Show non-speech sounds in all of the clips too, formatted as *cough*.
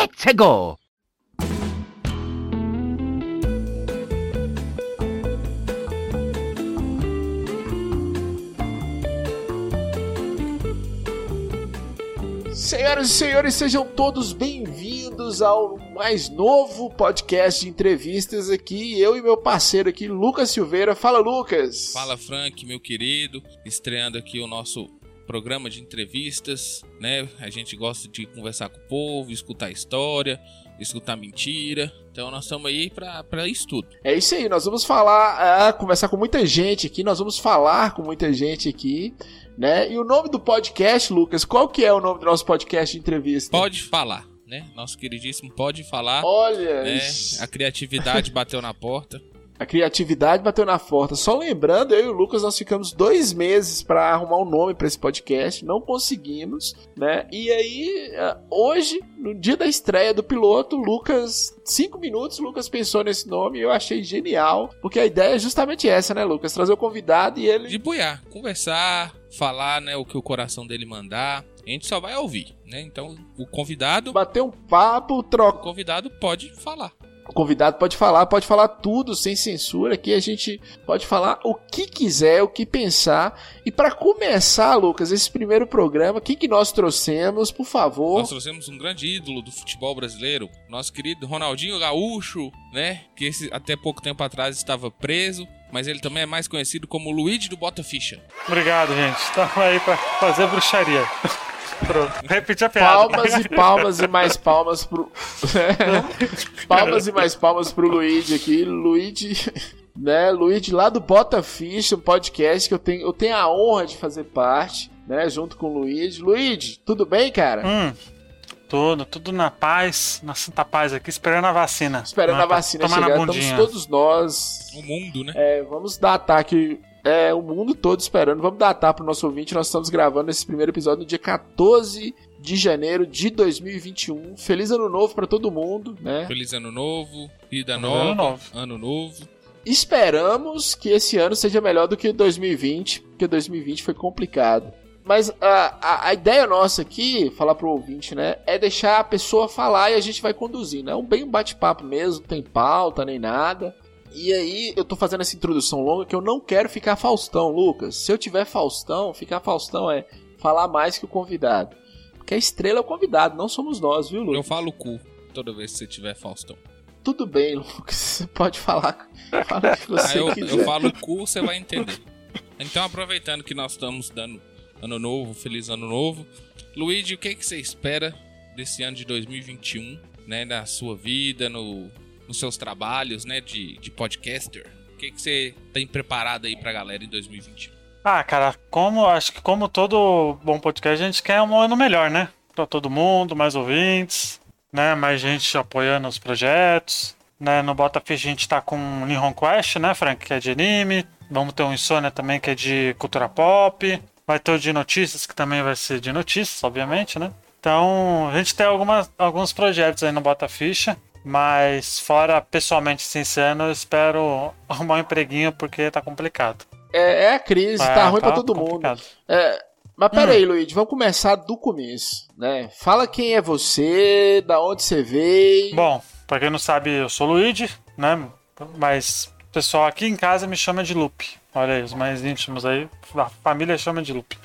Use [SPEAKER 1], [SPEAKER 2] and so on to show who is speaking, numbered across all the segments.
[SPEAKER 1] Let's go!
[SPEAKER 2] Senhoras e senhores, sejam todos bem-vindos ao mais novo podcast de entrevistas aqui. Eu e meu parceiro aqui, Lucas Silveira. Fala, Lucas.
[SPEAKER 3] Fala, Frank, meu querido. Estreando aqui o nosso programa de entrevistas, né? A gente gosta de conversar com o povo, escutar história, escutar mentira. Então nós estamos aí para isso tudo.
[SPEAKER 2] É isso aí, nós vamos falar, é, conversar com muita gente aqui, nós vamos falar com muita gente aqui, né? E o nome do podcast, Lucas, qual que é o nome do nosso podcast de entrevista?
[SPEAKER 3] Pode falar, né? Nosso queridíssimo pode falar.
[SPEAKER 2] Olha,
[SPEAKER 3] né? a criatividade bateu na porta.
[SPEAKER 2] A criatividade bateu na porta. Só lembrando, eu e o Lucas nós ficamos dois meses para arrumar um nome para esse podcast, não conseguimos, né? E aí, é, hoje, no dia da estreia do piloto, Lucas, cinco minutos, Lucas pensou nesse nome e eu achei genial, porque a ideia é justamente essa, né, Lucas? Trazer o convidado e ele.
[SPEAKER 3] De boiar, conversar, falar, né, o que o coração dele mandar. A gente só vai ouvir, né? Então, o convidado.
[SPEAKER 2] Bater um papo, troca.
[SPEAKER 3] O convidado pode falar.
[SPEAKER 2] O convidado pode falar, pode falar tudo sem censura, aqui a gente pode falar o que quiser, o que pensar. E para começar, Lucas, esse primeiro programa, quem que nós trouxemos, por favor?
[SPEAKER 3] Nós trouxemos um grande ídolo do futebol brasileiro, nosso querido Ronaldinho Gaúcho, né? Que esse, até pouco tempo atrás estava preso, mas ele também é mais conhecido como Luigi do Bota Ficha.
[SPEAKER 4] Obrigado, gente. Estamos aí para fazer bruxaria. Pronto, repeti a piada.
[SPEAKER 2] Palmas e palmas e mais palmas pro. *laughs* palmas e mais palmas pro Luigi aqui. Luigi, né? Luigi lá do Bota Ficha, um podcast que eu tenho, eu tenho a honra de fazer parte, né? Junto com o Luigi. Luigi, tudo bem, cara?
[SPEAKER 4] Hum. Tudo, tudo na paz, na santa paz aqui, esperando a vacina.
[SPEAKER 2] Esperando a vacina chegar, estamos todos nós.
[SPEAKER 3] O mundo, né?
[SPEAKER 2] É, vamos dar ataque é, o mundo todo esperando. Vamos datar pro nosso ouvinte. Nós estamos gravando esse primeiro episódio no dia 14 de janeiro de 2021. Feliz ano novo para todo mundo, né?
[SPEAKER 3] Feliz ano novo, vida nova, ano novo. ano novo.
[SPEAKER 2] Esperamos que esse ano seja melhor do que 2020, porque 2020 foi complicado. Mas a, a, a, ideia nossa aqui, falar pro ouvinte, né, é deixar a pessoa falar e a gente vai conduzindo. É um bem bate-papo mesmo, não tem pauta nem nada. E aí, eu tô fazendo essa introdução longa que eu não quero ficar Faustão, Lucas. Se eu tiver Faustão, ficar Faustão é falar mais que o convidado. Porque a estrela é o convidado, não somos nós, viu, Lucas?
[SPEAKER 3] Eu falo cu toda vez que você tiver Faustão.
[SPEAKER 2] Tudo bem, *laughs* Lucas. Você pode falar. Fala o que você
[SPEAKER 3] ah, eu,
[SPEAKER 2] quiser.
[SPEAKER 3] Eu falo cu, você vai entender. Então, aproveitando que nós estamos dando ano novo, feliz ano novo. Luigi, o que, é que você espera desse ano de 2021, né? Na sua vida, no, nos seus trabalhos, né, de, de podcaster? O que, que você tem preparado aí pra galera em 2021?
[SPEAKER 4] Ah, cara, como acho que como todo bom podcast, a gente quer um ano melhor, né? Pra todo mundo, mais ouvintes, né? Mais gente apoiando os projetos. Né? No Botafish a gente tá com Nihon Quest, né, Frank? Que é de anime. Vamos ter um Insônia também, que é de cultura pop. Vai ter o de notícias, que também vai ser de notícias, obviamente, né? Então, a gente tem algumas, alguns projetos aí no Bota Ficha. Mas fora pessoalmente sincero, eu espero arrumar um empreguinho porque tá complicado.
[SPEAKER 2] É, é a crise, é, tá ruim tá pra todo complicado. mundo. É, mas pera hum. aí, Luiz, vamos começar do começo, né? Fala quem é você, da onde você veio.
[SPEAKER 4] Bom, pra quem não sabe, eu sou o Luigi, né? Mas o pessoal aqui em casa me chama de Lupe. Olha aí, os mais íntimos aí, a família chama de Lupe.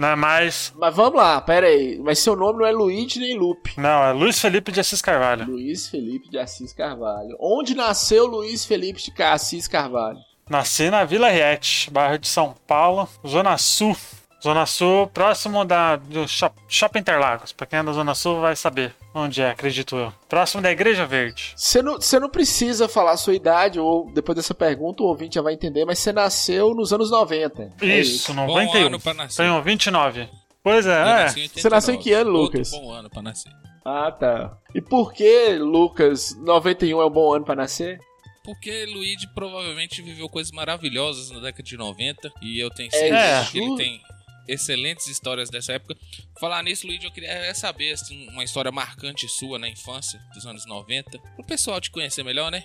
[SPEAKER 4] Não é mais.
[SPEAKER 2] Mas vamos lá, pera aí. Mas seu nome não é Luigi nem Lupe.
[SPEAKER 4] Não, é Luiz Felipe de Assis Carvalho.
[SPEAKER 2] Luiz Felipe de Assis Carvalho. Onde nasceu Luiz Felipe de Assis Carvalho?
[SPEAKER 4] Nasci na Vila Riete, bairro de São Paulo, Zona Sul. Zona Sul, próximo da, do Shopping Interlagos. Pra quem é da Zona Sul vai saber onde é, acredito eu. Próximo da Igreja Verde.
[SPEAKER 2] Você não, não precisa falar a sua idade, ou depois dessa pergunta o ouvinte já vai entender, mas você nasceu nos anos 90.
[SPEAKER 4] Isso, é isso. 91. Bom ano pra nascer. Tenho 29. Pois é, é.
[SPEAKER 2] Você nasceu em que ano, Lucas?
[SPEAKER 3] Outro bom ano pra nascer.
[SPEAKER 2] Ah, tá. E por que, Lucas, 91 é um bom ano pra nascer?
[SPEAKER 3] Porque Luigi provavelmente viveu coisas maravilhosas na década de 90 e eu tenho certeza é, que ele tem excelentes histórias dessa época. Falar nisso, Luigi, eu queria saber assim, uma história marcante sua na infância dos anos 90. Pro pessoal te conhecer melhor, né?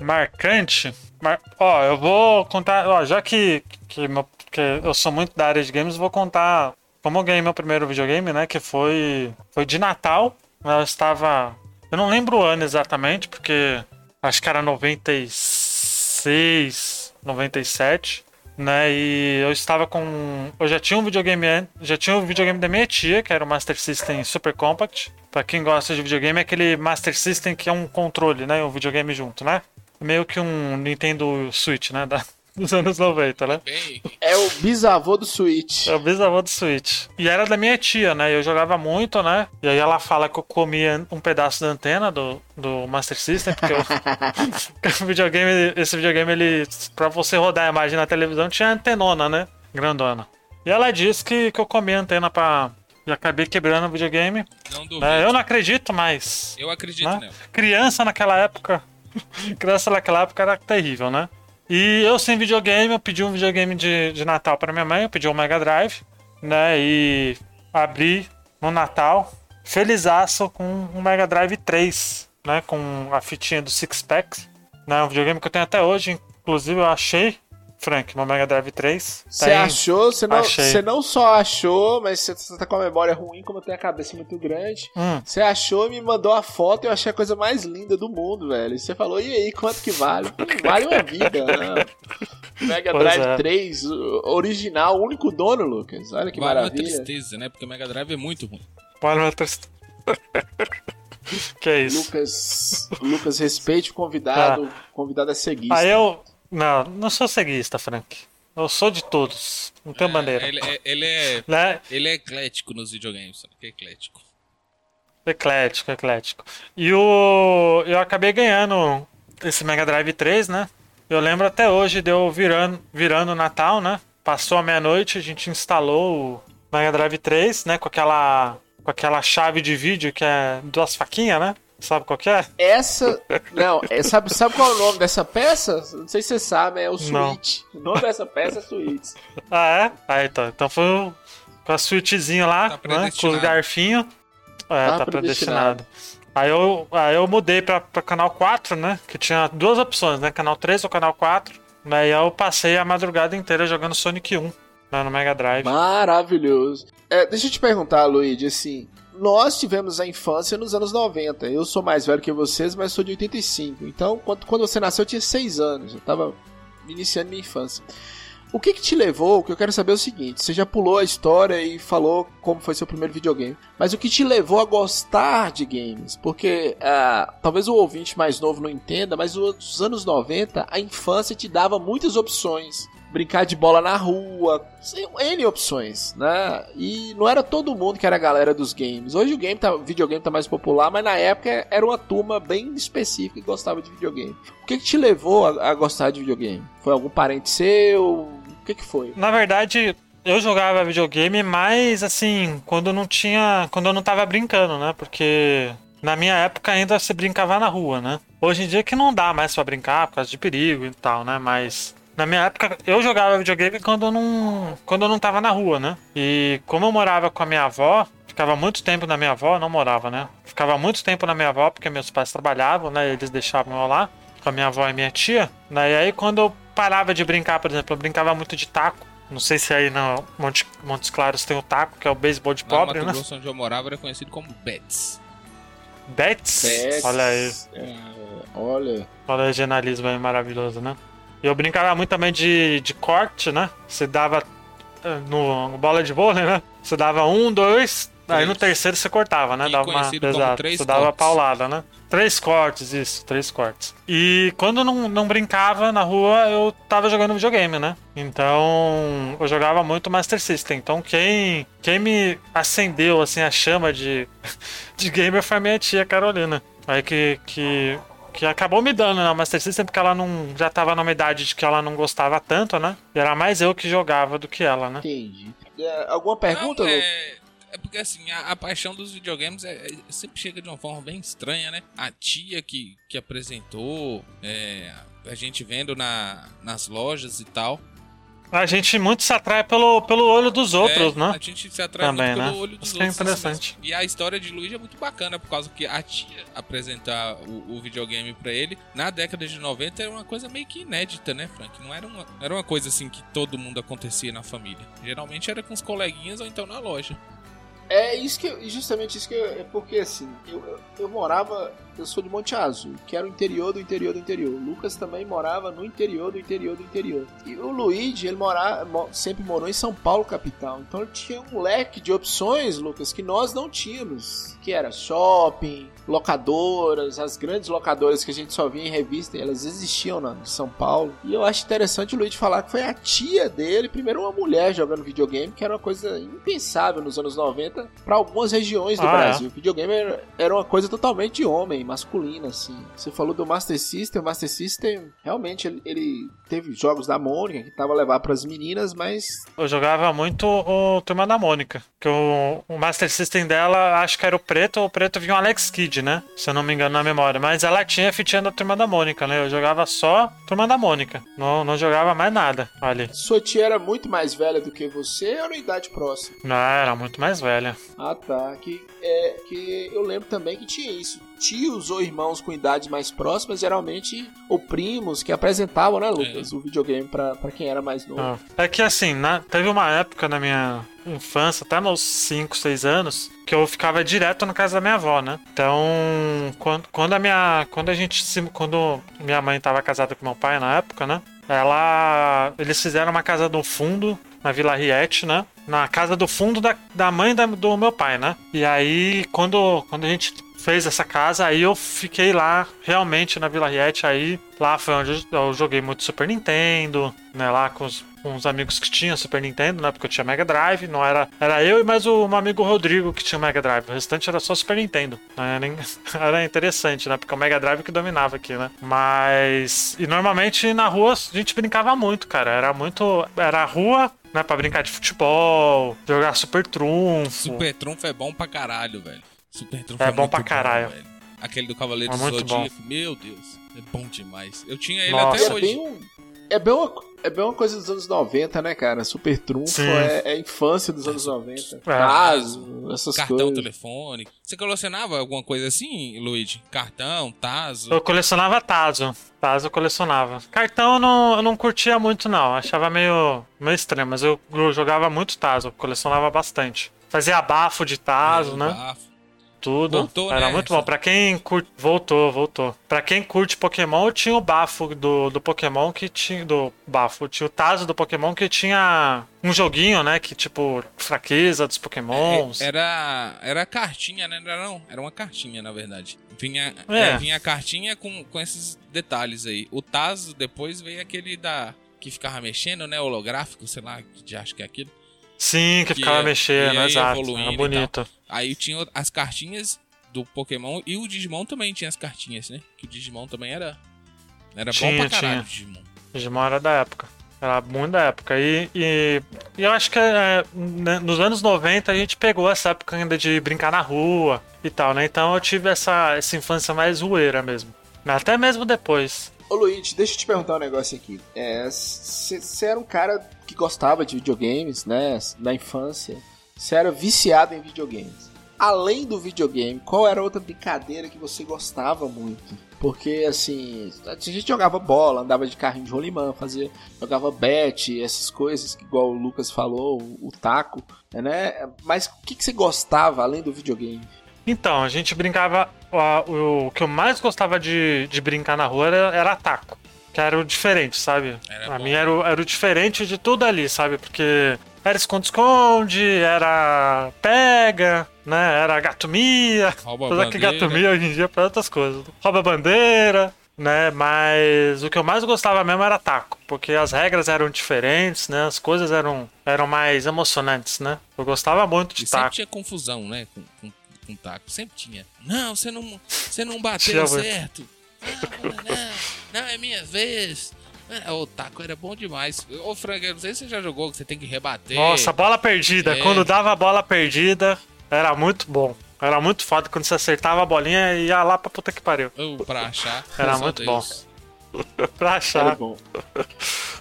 [SPEAKER 4] Marcante? Mar... Ó, eu vou contar. Ó, já que, que, que eu sou muito da área de games, vou contar como eu ganhei meu primeiro videogame, né? Que foi, foi de Natal. Eu estava. Eu não lembro o ano exatamente, porque acho que era 96, 97, né? E eu estava com. Eu já tinha um videogame. Já tinha um videogame da minha tia, que era o Master System Super Compact. Pra quem gosta de videogame, é aquele Master System que é um controle, né? Um videogame junto, né? Meio que um Nintendo Switch, né? Da, dos anos 90, né?
[SPEAKER 3] Bem,
[SPEAKER 2] É o bisavô do Switch.
[SPEAKER 4] É o bisavô do Switch. E era da minha tia, né? Eu jogava muito, né? E aí ela fala que eu comia um pedaço da antena do, do Master System, porque eu- *laughs* *laughs* o videogame, esse videogame, ele. Pra você rodar a imagem na televisão, tinha antenona, né? Grandona. E ela disse que, que eu comia a antena pra. E acabei quebrando o videogame.
[SPEAKER 3] não duvido.
[SPEAKER 4] né? Eu não acredito, mas.
[SPEAKER 3] Eu acredito
[SPEAKER 4] né?
[SPEAKER 3] nela.
[SPEAKER 4] Criança naquela época. *laughs* criança naquela época era terrível, né? E eu sem videogame, eu pedi um videogame de, de Natal pra minha mãe, eu pedi um Mega Drive, né? E abri no Natal, felizaço com um Mega Drive 3, né? Com a fitinha do Six Pack, né? Um videogame que eu tenho até hoje, inclusive eu achei, Frank, no Mega Drive 3.
[SPEAKER 2] Você
[SPEAKER 4] Tem-
[SPEAKER 2] achou, você não,
[SPEAKER 4] Achei.
[SPEAKER 2] você não só achou, mas você, você tá com a memória ruim, como eu tenho a cabeça muito grande.
[SPEAKER 4] Hum,
[SPEAKER 2] Você achou e me mandou a foto e eu achei a coisa mais linda do mundo, velho. E você falou, e aí, quanto que vale? Hum, Vale uma vida, né? *laughs* Mega
[SPEAKER 4] Pois
[SPEAKER 2] Drive
[SPEAKER 4] é.
[SPEAKER 2] 3, o- original, o único dono, Lucas. Olha que
[SPEAKER 3] Vale uma
[SPEAKER 2] maravilha.
[SPEAKER 3] tristeza, né? Porque o Mega Drive é muito ruim.
[SPEAKER 4] olha uma triste- *laughs* que é isso?
[SPEAKER 2] Lucas, Lucas, respeite o convidado. O convidado é seguista.
[SPEAKER 4] Aí eu. Não, não sou ceguista, Frank. Eu sou de todos. Não tenho bandeira.
[SPEAKER 3] Ele, é- ele é,
[SPEAKER 4] Né?
[SPEAKER 3] ele é eclético nos videogames? Que é eclético.
[SPEAKER 4] Eclético, eclético. E o. Eu acabei ganhando esse Mega Drive 3, né? Eu lembro até hoje de eu virando, virando Natal, né? Passou a meia-noite, a gente instalou o Mega Drive 3, né? Com aquela. Com aquela chave de vídeo que é duas faquinhas, né? Sabe qual que é?
[SPEAKER 2] Essa. *laughs* Não, é, sabe, sabe qual é o nome dessa peça? Não sei se você sabe, é o
[SPEAKER 4] Não.
[SPEAKER 2] Switch. O nome dessa peça é Switch.
[SPEAKER 4] Ah, é? Ah, então. Então foi o- com a suítezinha lá,
[SPEAKER 3] Tá
[SPEAKER 4] né? Com os garfinhos. É,
[SPEAKER 2] Tá
[SPEAKER 4] tá,
[SPEAKER 2] predestinado.
[SPEAKER 4] predestinado. Aí eu, aí eu mudei pra, pra canal 4, né? Que tinha duas opções, né? Canal 3 ou canal 4. Daí eu passei a madrugada inteira jogando Sonic 1 né, no Mega Drive.
[SPEAKER 2] Maravilhoso. É, deixa eu te perguntar, Luigi, assim. Nós tivemos a infância nos anos 90. Eu sou mais velho que vocês, mas sou de 85. Então, quando, você nasceu, eu tinha 6 anos. Eu tava iniciando minha infância. O que que te levou? O que eu quero saber é o seguinte: você já pulou a história e falou como foi seu primeiro videogame, mas o que te levou a gostar de games? Porque ah, talvez o ouvinte mais novo não entenda, mas nos anos 90 a infância te dava muitas opções. Brincar de bola na rua, N opções, né? E não era todo mundo que era a galera dos games. Hoje o game tá, o videogame tá mais popular, mas na época era uma turma bem específica que gostava de videogame. O que, que te levou a, a gostar de videogame? Foi algum parente seu? O que, que foi?
[SPEAKER 4] Na verdade, eu jogava videogame mais assim, quando não tinha. Quando eu não tava brincando, né? Porque na minha época ainda se brincava na rua, né? Hoje em dia que não dá mais pra brincar por causa de perigo e tal, né? Mas. Na minha época, eu jogava videogame quando eu não, quando eu não tava na rua, né? E como eu morava com a minha avó, ficava muito tempo na minha avó, não morava, né? Ficava muito tempo na minha avó porque meus pais trabalhavam, né? Eles deixavam eu lá com a minha avó e minha tia. Né? E aí quando eu parava de brincar, por exemplo, eu brincava muito de taco. Não sei se aí no Monte, Montes Claros tem o taco, que é o beisebol de pobre,
[SPEAKER 3] Mato
[SPEAKER 4] né?
[SPEAKER 3] Grosso, onde eu morava, era conhecido como Bets.
[SPEAKER 4] Bets.
[SPEAKER 2] Pets.
[SPEAKER 4] Olha aí.
[SPEAKER 2] É, olha.
[SPEAKER 4] Olha o regionalismo aí maravilhoso, né? Eu brincava muito também de, de corte, né? Você dava eh, no, no bola de vôlei, né? Você dava um, dois, aí no terceiro você cortava, né?
[SPEAKER 3] E
[SPEAKER 4] Dava uma, exato.
[SPEAKER 3] três
[SPEAKER 4] Você dava paulada, né? Três cortes, isso, três cortes. E quando não, não brincava na rua, eu tava jogando videogame, né? Então, eu jogava muito Master System. Então, quem, quem me acendeu, assim, a chama de, *laughs* de gamer foi a minha tia Carolina. Aí que, que, que acabou me dando, né? O Master System, porque ela não já tava numa idade de que ela não gostava tanto, né? E era mais eu que jogava do que ela, né?
[SPEAKER 2] Entendi. É, alguma pergunta,
[SPEAKER 3] Não,
[SPEAKER 2] Lu?
[SPEAKER 3] é, é porque assim, a, a paixão dos videogames é, é- sempre chega de uma forma bem estranha, né? A tia que, que apresentou, é, a gente vendo na, nas lojas e tal.
[SPEAKER 4] A gente muito se atrai pelo, pelo olho dos outros,
[SPEAKER 3] É,
[SPEAKER 4] né?
[SPEAKER 3] A gente se atrai
[SPEAKER 4] Também,
[SPEAKER 3] muito pelo
[SPEAKER 4] né?
[SPEAKER 3] olho dos
[SPEAKER 4] Isso que é
[SPEAKER 3] outros. assim
[SPEAKER 4] interessante.
[SPEAKER 3] mesmo. e a história de Luigi é muito bacana, por causa que a tia apresentar o, o videogame pra ele, na década de 90 era uma coisa meio que inédita, né, Frank? Não era uma, era uma coisa assim que todo mundo acontecia na família. Geralmente era com os coleguinhas ou então na loja.
[SPEAKER 2] É isso que eu, justamente isso que eu, é porque assim, eu, eu, eu, morava, eu sou de Monte Azul, que era o interior do interior do interior. O Lucas também morava no interior do interior do interior. E o Luigi, ele morava, sempre morou em São Paulo capital. Então ele tinha um leque de opções, Lucas, que nós não tínhamos, que era shopping, locadoras, as grandes locadoras que a gente só via em revista, elas existiam na de São Paulo. E eu acho interessante o Luigi falar que foi a tia dele, primeiro uma mulher jogando videogame, que era uma coisa impensável nos anos 90 para algumas regiões do ah, é? Brasil. É? O videogame era uma coisa totalmente de homem, masculina, assim. Você falou do Master System, o Master System realmente ele, ele teve jogos da Mônica que tava levar para as meninas, mas
[SPEAKER 4] eu jogava muito o Turma da Mônica, que o, o Master System dela acho que era o preto, o preto vinha o Alex Kidd, né? Se eu não me engano na memória, mas ela tinha a fitinha da Turma da Mônica, né? Eu jogava só Turma da Mônica, não, não jogava mais nada ali.
[SPEAKER 2] Sua tia era muito mais velha do que você ou na idade próxima?
[SPEAKER 4] Não, era muito mais velha.
[SPEAKER 2] Ah, tá. Que, é, que eu lembro também que tinha isso. Tios ou irmãos com idades mais próximas, geralmente, ou primos, que apresentavam, né, Lucas, é. o videogame pra, pra quem era mais novo. Ah.
[SPEAKER 4] É que assim, na, teve uma época na minha infância, até meus 5, 6 anos, que eu ficava direto na casa da minha avó, né? Então, quando, quando a minha. Quando a gente se. Quando minha mãe tava casada com meu pai na época, né? Ela. Eles fizeram uma casa no fundo, na Vila Riete, né? Na casa do fundo da, da mãe da, do meu pai, né? E aí, quando, quando a gente fez essa casa, aí eu fiquei lá realmente na Vila Riete, aí lá foi onde eu joguei muito Super Nintendo, né, lá com os, com os amigos que tinham Super Nintendo, né, porque eu tinha Mega Drive, não era, era eu e mais o um amigo Rodrigo que tinha Mega Drive, o restante era só Super Nintendo, né, *laughs* era interessante, né, porque o Mega Drive que dominava aqui, né, mas, e normalmente na rua a gente brincava muito, cara, era muito, era a rua, né, pra brincar de futebol, jogar Super Trunfo.
[SPEAKER 3] Super Trunfo é bom pra caralho, velho. Super Trunfo
[SPEAKER 4] é, é bom pra caralho.
[SPEAKER 3] Bom, Aquele do Cavaleiro é do Zodíaco, meu Deus, é bom demais. Eu tinha ele
[SPEAKER 2] Nossa,
[SPEAKER 3] até hoje.
[SPEAKER 2] É bem, uma, é bem uma coisa dos anos 90, né, cara? Super Trunfo é, é, a infância dos anos 90. É. Tazo, essas
[SPEAKER 3] Cartão
[SPEAKER 2] coisas.
[SPEAKER 3] telefônico. Você colecionava alguma coisa assim, Luigi? Cartão, Tazo?
[SPEAKER 4] Eu colecionava Tazo. Tazo eu colecionava. Cartão eu não, eu não curtia muito, não. Achava meio, meio estranho, mas eu, eu jogava muito Tazo. Colecionava bastante. Fazia bafo de Tazo, é, né? Bafo tudo. Voltou, Era né? muito bom. Pra quem curte. Voltou, voltou. Pra quem curte Pokémon, tinha o bafo do, do Pokémon que tinha. Do bafo. Tinha o Tazo do Pokémon que tinha um joguinho, né? Que tipo, fraqueza dos Pokémons.
[SPEAKER 3] É, era. Era cartinha, né? Não era não? Era uma cartinha, na verdade. Vinha, é. É, vinha a cartinha com, com esses detalhes aí. O Tazo depois veio aquele da. Que ficava mexendo, né? Holográfico, sei lá, que acho que é aquilo.
[SPEAKER 4] Sim, que, que ficava é, mexendo, exato. Era bonito.
[SPEAKER 3] Aí tinha as cartinhas do Pokémon e o Digimon também tinha as cartinhas, né? Que o Digimon também era. Era tinha, bom pra caralho tinha. o Digimon.
[SPEAKER 4] Digimon era da época. Era muito da época. E, e, e eu acho que é, né, nos anos 90 a gente pegou essa época ainda de brincar na rua e tal, né? Então eu tive essa, essa infância mais zoeira mesmo. Até mesmo depois.
[SPEAKER 2] Ô Luiz, deixa eu te perguntar um negócio aqui. Você é, era um cara que gostava de videogames, né? Na infância. Você era viciado em videogames. Além do videogame, qual era outra brincadeira que você gostava muito? Porque, assim, a gente jogava bola, andava de carrinho de rolimã, fazia, jogava bet, essas coisas, igual o Lucas falou, o, o taco, né? Mas o que, que você gostava além do videogame?
[SPEAKER 4] Então, a gente brincava. O, o que eu mais gostava de, de brincar na rua era, era taco. Que era o diferente, sabe? Era a mim era o, era o diferente de tudo ali, sabe? Porque era esconde-esconde, era pega, né? Era gatomia. Rouba Apesar que gatomia hoje em dia é pra outras coisas. Rouba bandeira, né? Mas o que eu mais gostava mesmo era taco, porque as regras eram diferentes, né? As coisas eram, eram mais emocionantes, né? Eu gostava muito de e taco.
[SPEAKER 3] Sempre tinha confusão, né? Com, com com taco. Sempre tinha. Não, você não, você não bateu certo. Não, não, não, é minha vez. É, o taco era bom demais. Ô, Frank, eu não sei se você já jogou, que você tem que rebater.
[SPEAKER 4] Nossa, bola perdida. É. Quando dava a bola perdida, era muito bom. Era muito foda quando você acertava a bolinha e ia lá pra puta que pariu.
[SPEAKER 3] Oh, pra achar.
[SPEAKER 4] Era muito Deus. bom. *laughs* pra achar. Era bom.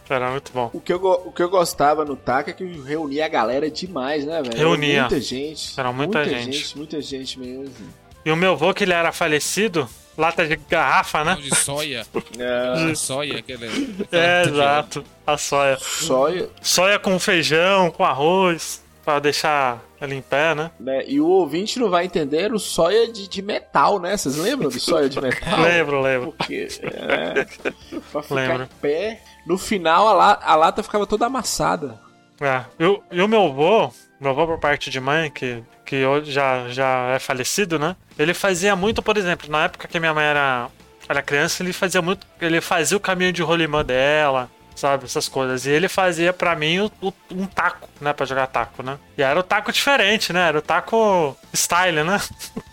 [SPEAKER 4] Era muito bom.
[SPEAKER 2] O que eu, o que eu gostava no TAC é que reunia a galera demais, né, velho?
[SPEAKER 4] Reunia.
[SPEAKER 2] Muita gente.
[SPEAKER 4] Era muita, muita gente.
[SPEAKER 2] gente. Muita gente mesmo.
[SPEAKER 4] E o meu avô, que ele era falecido, lata de garrafa, né? Não,
[SPEAKER 3] de soia. *laughs* É. De soia, aquele.
[SPEAKER 4] É, exato. A soia.
[SPEAKER 2] Soia.
[SPEAKER 4] Soia com feijão, com arroz. Pra deixar ela em pé, né?
[SPEAKER 2] né? E o ouvinte não vai entender o soia de, de metal, né? Vocês lembram do soia de metal?
[SPEAKER 4] lembro, lembro.
[SPEAKER 2] Porque, é, pra ficar
[SPEAKER 4] Lembro.
[SPEAKER 2] em pé, no final a, la- a lata ficava toda amassada.
[SPEAKER 4] É. E, o- e o meu avô, meu avô por parte de mãe, que, que hoje já, já é falecido, né? Ele fazia muito, por exemplo, na época que minha mãe era, era criança, ele fazia muito. Ele fazia o caminho de rolimã dela, sabe? Essas coisas. E ele fazia pra mim o- o- um taco, né? Pra jogar taco, né? E era o taco diferente, né? Era o taco style, né? *laughs*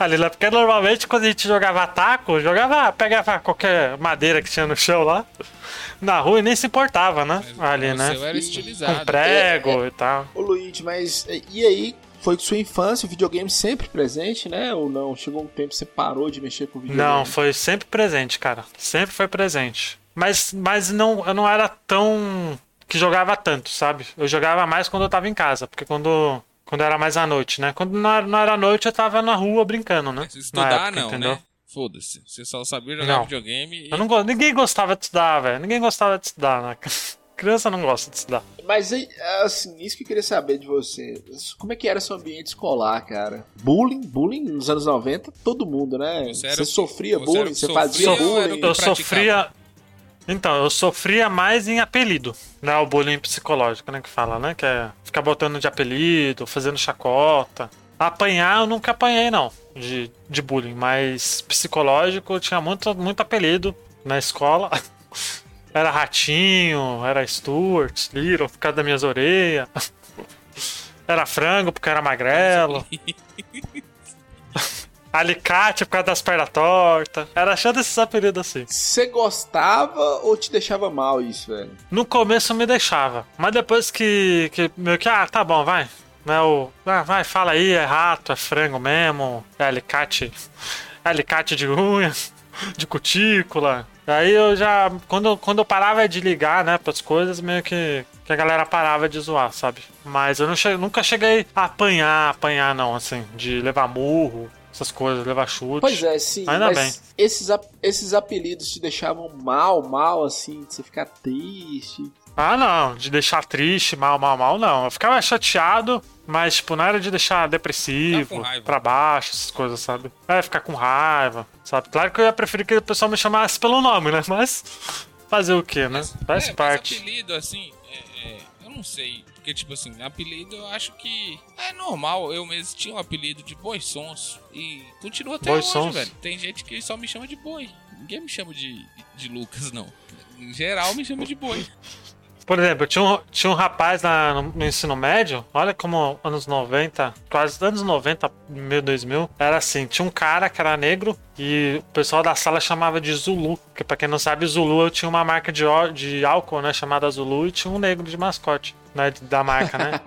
[SPEAKER 4] Ali lá, porque normalmente quando a gente jogava taco, jogava, pegava qualquer madeira que tinha no chão lá, *laughs* na rua e nem se importava, né? Ali,
[SPEAKER 3] o
[SPEAKER 4] né?
[SPEAKER 3] seu era
[SPEAKER 2] E-
[SPEAKER 3] estilizado.
[SPEAKER 4] Com prego e tal.
[SPEAKER 2] Ô Luigi, mas e- aí? Foi sua infância, o videogame sempre presente, né? Ou não? Chegou um tempo que você parou de mexer com videogame?
[SPEAKER 4] Não, foi sempre presente, cara. Sempre foi presente. Mas, mas não, eu não era tão. que jogava tanto, sabe? Eu jogava mais quando eu tava em casa, porque quando. Quando era mais à noite, né? Quando não era, não era à noite, eu tava na rua brincando, né?
[SPEAKER 3] Estudar
[SPEAKER 4] época,
[SPEAKER 3] não,
[SPEAKER 4] entendeu?
[SPEAKER 3] né? Foda-se. Você só sabia jogar
[SPEAKER 4] Não.
[SPEAKER 3] videogame e
[SPEAKER 4] Eu não go... Ninguém gostava de estudar, velho. Ninguém gostava de estudar, né? *laughs* Criança não gosta de estudar.
[SPEAKER 2] Mas assim, isso que eu queria saber de você. Como é que era seu ambiente escolar, cara? Bullying? Bullying nos anos 90, todo mundo, né?
[SPEAKER 3] Você
[SPEAKER 2] Você, sofria
[SPEAKER 3] você
[SPEAKER 2] bullying,
[SPEAKER 3] era-
[SPEAKER 2] você
[SPEAKER 3] sofria
[SPEAKER 2] fazia bullying.
[SPEAKER 4] Eu sofria. Então, eu sofria mais em apelido, né? O bullying psicológico, né? Que fala, né? Que é ficar botando de apelido, fazendo chacota. Apanhar eu nunca apanhei, não, de, de bullying, mas psicológico eu tinha muito, muito apelido na escola. *laughs* Era Ratinho, era Stuart, Little, por causa das minhas orelhas. *laughs* Era frango, porque era magrelo. *laughs* Alicate por causa das pernas tortas. Era achando esses apelidos assim.
[SPEAKER 2] Você gostava ou te deixava mal isso, velho?
[SPEAKER 4] No começo me deixava, mas depois que, que meio que, ah, tá bom, vai. Né, o, ah, vai, fala aí, é rato, é frango mesmo, é alicate, é alicate de unha, *laughs* de cutícula. Aí eu já, quando, quando eu parava de ligar, né, pras coisas, meio que, que a galera parava de zoar, sabe? Mas eu che- nunca cheguei a apanhar, apanhar não, assim, de levar murro, essas coisas, levar chute.
[SPEAKER 2] Pois é, sim.
[SPEAKER 4] Ainda
[SPEAKER 2] mas
[SPEAKER 4] bem.
[SPEAKER 2] Esses, ap- esses apelidos te deixavam mal, mal, assim, de você ficar triste.
[SPEAKER 4] Ah, não, de deixar triste, mal, mal, mal, não. Eu ficava chateado, mas, tipo, não era de deixar depressivo, pra baixo, essas coisas, sabe? É, ficar com raiva, sabe? Claro que eu ia preferir que o pessoal me chamasse pelo nome, né? *laughs* Mas fazer o quê, né? Faz
[SPEAKER 3] é,
[SPEAKER 4] parte.
[SPEAKER 3] Mas apelido, assim, é, é, eu não sei. Porque, tipo assim, apelido eu acho que é normal. Eu mesmo tinha um apelido de Boi Sonso. E continua até
[SPEAKER 4] Boi
[SPEAKER 3] hoje,
[SPEAKER 4] Sonso?
[SPEAKER 3] velho. Tem gente que só me chama de Boi. Ninguém me chama de, de Lucas, não. Em geral, me chama de Boi.
[SPEAKER 4] Por exemplo, tinha um, tinha um rapaz na- no, no ensino médio, olha como anos 90, quase anos 90, meio 2000, era assim, tinha um cara que era negro e o pessoal da sala chamava de Zulu, que pra quem não sabe, Zulu eu tinha uma marca de, de álcool, né, chamada Zulu e tinha um negro de mascote, né, da marca, né.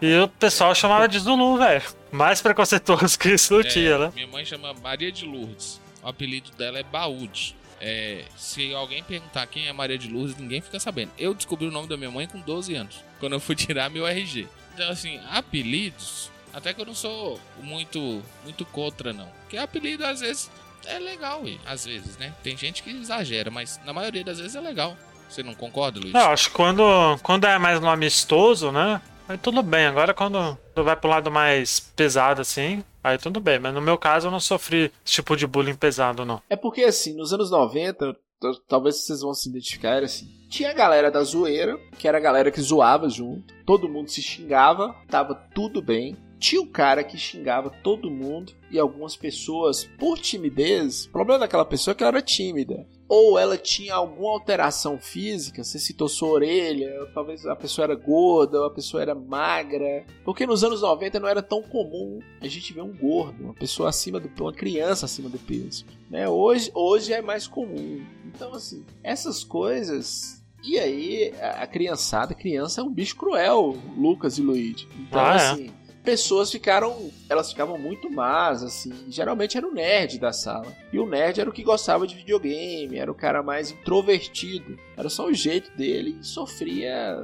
[SPEAKER 4] e o pessoal chamava de Zulu, velho. Mais preconceituoso que isso não
[SPEAKER 3] É,
[SPEAKER 4] tinha, né.
[SPEAKER 3] Minha mãe chama Maria de Lourdes. O apelido dela é Baúde. É, se alguém perguntar quem é Maria de Lourdes, ninguém fica sabendo. Eu descobri o nome da minha mãe com 12 anos, quando eu fui tirar meu RG. Então, assim, apelidos, até que eu não sou muito, muito contra, não. Porque apelido, às vezes, é legal, às vezes, né? Tem gente que exagera, mas na maioria das vezes é legal. Você não concorda, Luiz?
[SPEAKER 4] Não, acho que quando, quando é mais no amistoso, né? Aí tudo bem. Agora quando vai pro lado mais pesado assim, aí tudo bem. Mas no meu caso eu não sofri esse tipo de bullying pesado, não.
[SPEAKER 2] É porque, assim, nos anos 90, t- talvez vocês vão se identificar, era assim. Tinha a galera da zoeira, que era a galera que zoava junto. Todo mundo se xingava, tava tudo bem. Tinha um cara que xingava todo mundo e algumas pessoas, por timidez, o problema daquela pessoa é que ela era tímida. Ou ela tinha alguma alteração física, você citou sua orelha, talvez a pessoa era gorda, ou a pessoa era magra. Porque nos anos 90 não era tão comum a gente ver um gordo, uma pessoa acima do uma criança acima do peso né? Hoje, hoje é mais comum. Então, assim, essas coisas. E aí, a a criançada, criança é um bicho cruel, Lucas e Luigi. Então,
[SPEAKER 4] Ah, é?
[SPEAKER 2] Pessoas ficaram. Elas ficavam muito más, assim. Geralmente era o nerd da sala. E o nerd era o que gostava de videogame, era o cara mais introvertido. Era só o jeito dele e sofria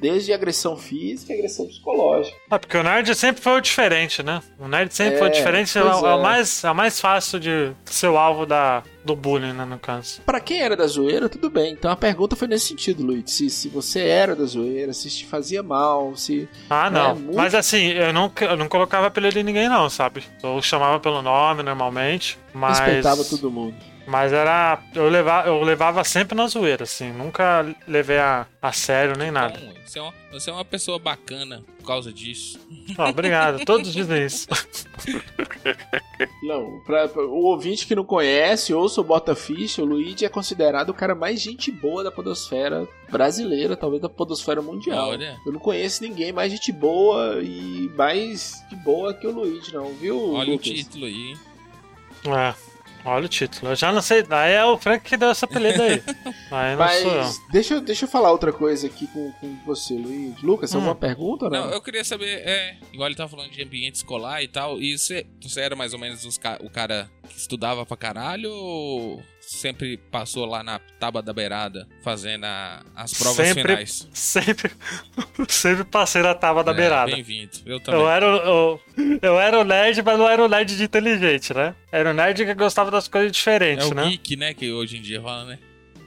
[SPEAKER 2] Desde agressão física e agressão psicológica.
[SPEAKER 4] Ah, porque o nerd sempre foi o diferente, né? O nerd sempre
[SPEAKER 2] É,
[SPEAKER 4] foi o diferente, é, é o
[SPEAKER 2] é.
[SPEAKER 4] mais, é o mais fácil de ser o alvo da, do bullying, né, no caso.
[SPEAKER 2] Pra quem era da zoeira, tudo bem. Então a pergunta foi nesse sentido, Luiz. Se, se você era da zoeira, se te fazia mal, se.
[SPEAKER 4] Ah, não.
[SPEAKER 2] É, muito-
[SPEAKER 4] Mas assim, eu não, eu não colocava apelido em ninguém, não, sabe? Eu chamava pelo nome normalmente, mas.
[SPEAKER 2] Respeitava todo mundo.
[SPEAKER 4] Mas era. Eu levava, eu levava sempre na zoeira, assim. Nunca levei a, a sério nem nada.
[SPEAKER 3] Então, você, é uma, você é uma pessoa bacana por causa disso.
[SPEAKER 4] Ó, obrigado. Todos dizem isso. *laughs*
[SPEAKER 2] Não, pra, pra- o ouvinte que não conhece, ouça o Bota Ficha, o Luigi é considerado o cara mais gente boa da podosfera brasileira, talvez da podosfera mundial.
[SPEAKER 3] Olha.
[SPEAKER 2] Eu não conheço ninguém mais gente boa e mais de boa que o Luigi, não, viu,
[SPEAKER 3] Olha o
[SPEAKER 2] Lucas?
[SPEAKER 3] título aí.
[SPEAKER 4] É. Olha o título. Eu já não sei. Aí é o Frank que deu essa apelido aí. *laughs* Aí não sou eu.
[SPEAKER 2] Mas deixa, eu- deixa eu falar outra coisa aqui com, com você, Luiz. Lucas,
[SPEAKER 4] Hum.
[SPEAKER 2] alguma pergunta ou não?
[SPEAKER 3] Não, eu queria saber, é, igual ele tava falando de ambiente escolar e tal, e você, você era mais ou menos os o cara que estudava pra caralho ou sempre passou lá na tábua da beirada fazendo a- as provas
[SPEAKER 4] Sempre-
[SPEAKER 3] finais?
[SPEAKER 4] Sempre, *laughs* sempre passei na tábua da
[SPEAKER 3] É,
[SPEAKER 4] beirada.
[SPEAKER 3] Bem-vindo, eu também.
[SPEAKER 4] Eu era, o, o- eu era o nerd, mas não era o nerd de inteligente, né? Era o nerd que gostava das coisas
[SPEAKER 3] É
[SPEAKER 4] diferentes,
[SPEAKER 3] o
[SPEAKER 4] né?
[SPEAKER 3] geek, né, que hoje em dia fala, né?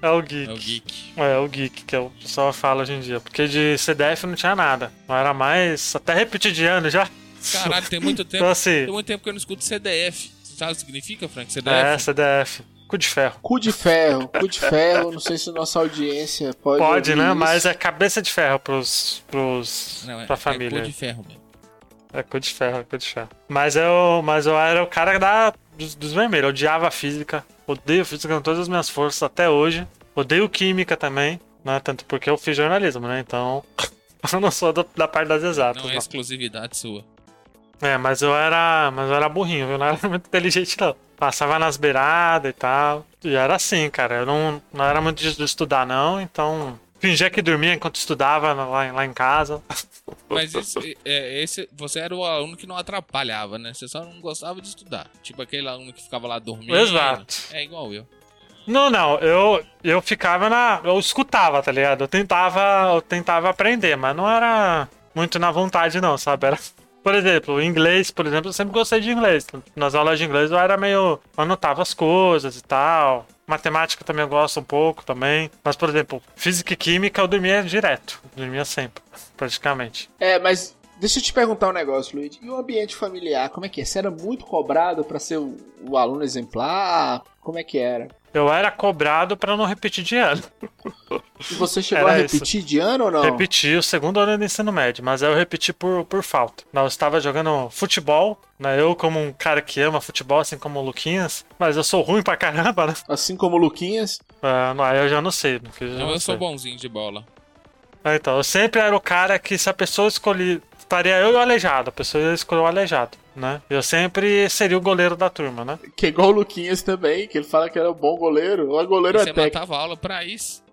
[SPEAKER 4] É o geek.
[SPEAKER 3] É o geek.
[SPEAKER 4] É, o geek, que o pessoal fala hoje em dia. Porque de CDF não tinha nada. Não era mais. Até repetir de ano já.
[SPEAKER 3] Caralho, tem muito *laughs* tempo,
[SPEAKER 4] Então assim.
[SPEAKER 3] tem muito tempo que eu não escuto CDF. Sabe o que significa, Frank? CDF?
[SPEAKER 4] É, CDF. Cu de ferro.
[SPEAKER 2] Cu de ferro, cu de ferro, não sei se nossa audiência pode.
[SPEAKER 4] Pode,
[SPEAKER 2] ouvir
[SPEAKER 4] né?
[SPEAKER 2] isso.
[SPEAKER 4] Mas é cabeça de ferro pros. pros
[SPEAKER 3] Não, é,
[SPEAKER 4] pra
[SPEAKER 3] é
[SPEAKER 4] família.
[SPEAKER 3] cor de ferro mesmo.
[SPEAKER 4] É cu de ferro, é cu de ferro. Mas eu, mas eu era o cara da, dos, dos vermelhos. Eu odiava a física. Odeio física com todas as minhas forças até hoje. Odeio química também, né? Tanto porque eu fiz jornalismo, né? Então. *laughs* eu não sou do- da parte das exatas.
[SPEAKER 3] Não é
[SPEAKER 4] não.
[SPEAKER 3] exclusividade sua.
[SPEAKER 4] É, mas eu era. Mas eu era burrinho, viu? Não era *laughs* muito inteligente, não. Passava nas beiradas e tal. E era assim, cara. Eu não, não era muito de estudar, não. Então. Fingia que dormia enquanto estudava lá, em- lá em casa.
[SPEAKER 3] Mas isso, é, esse, você era o aluno que não atrapalhava, né? Você só não gostava de estudar. Tipo aquele aluno que ficava lá dormindo.
[SPEAKER 4] Exato.
[SPEAKER 3] É igual eu.
[SPEAKER 4] Não, não, eu, eu ficava na. Eu escutava, tá ligado? Eu tentava, eu tentava aprender, mas não era muito na vontade, não, sabe? Era. Por exemplo, inglês, por exemplo, eu sempre gostei de inglês. Nas aulas de inglês eu era meio. Anotava as coisas e tal. Matemática também eu gosto um pouco também. Mas, por exemplo, física e química eu dormia direto. Dormia sempre, *laughs* praticamente.
[SPEAKER 2] É, mas deixa eu te perguntar um negócio, Luiz. E o ambiente familiar, como é que é? Você era muito cobrado pra ser o, o aluno exemplar? Como é que era?
[SPEAKER 4] Eu era cobrado pra não repetir de ano.
[SPEAKER 2] E você chegou
[SPEAKER 4] Era
[SPEAKER 2] a
[SPEAKER 4] isso.
[SPEAKER 2] repetir de ano ou não?
[SPEAKER 4] Repeti o segundo ano do ensino médio, mas eu repeti por, por falta. Não, eu estava jogando futebol, né? Eu, como um cara que ama futebol, assim como o Luquinhas, mas eu sou ruim pra caramba, né?
[SPEAKER 2] Assim como o Luquinhas.
[SPEAKER 4] Ah, não, aí eu já não sei. eu
[SPEAKER 3] Não, eu sou
[SPEAKER 4] sei.
[SPEAKER 3] bonzinho de bola.
[SPEAKER 4] Ah, Então, eu sempre era o cara que se a pessoa escolher. Estaria eu e o aleijado, a pessoa escolheu o aleijado, né? Eu sempre seria o goleiro da turma, né?
[SPEAKER 2] Que é igual o Luquinhas também, que ele fala que era um bom goleiro. Ou é goleiro
[SPEAKER 3] Você
[SPEAKER 2] é técnico.
[SPEAKER 3] matava aula pra isso.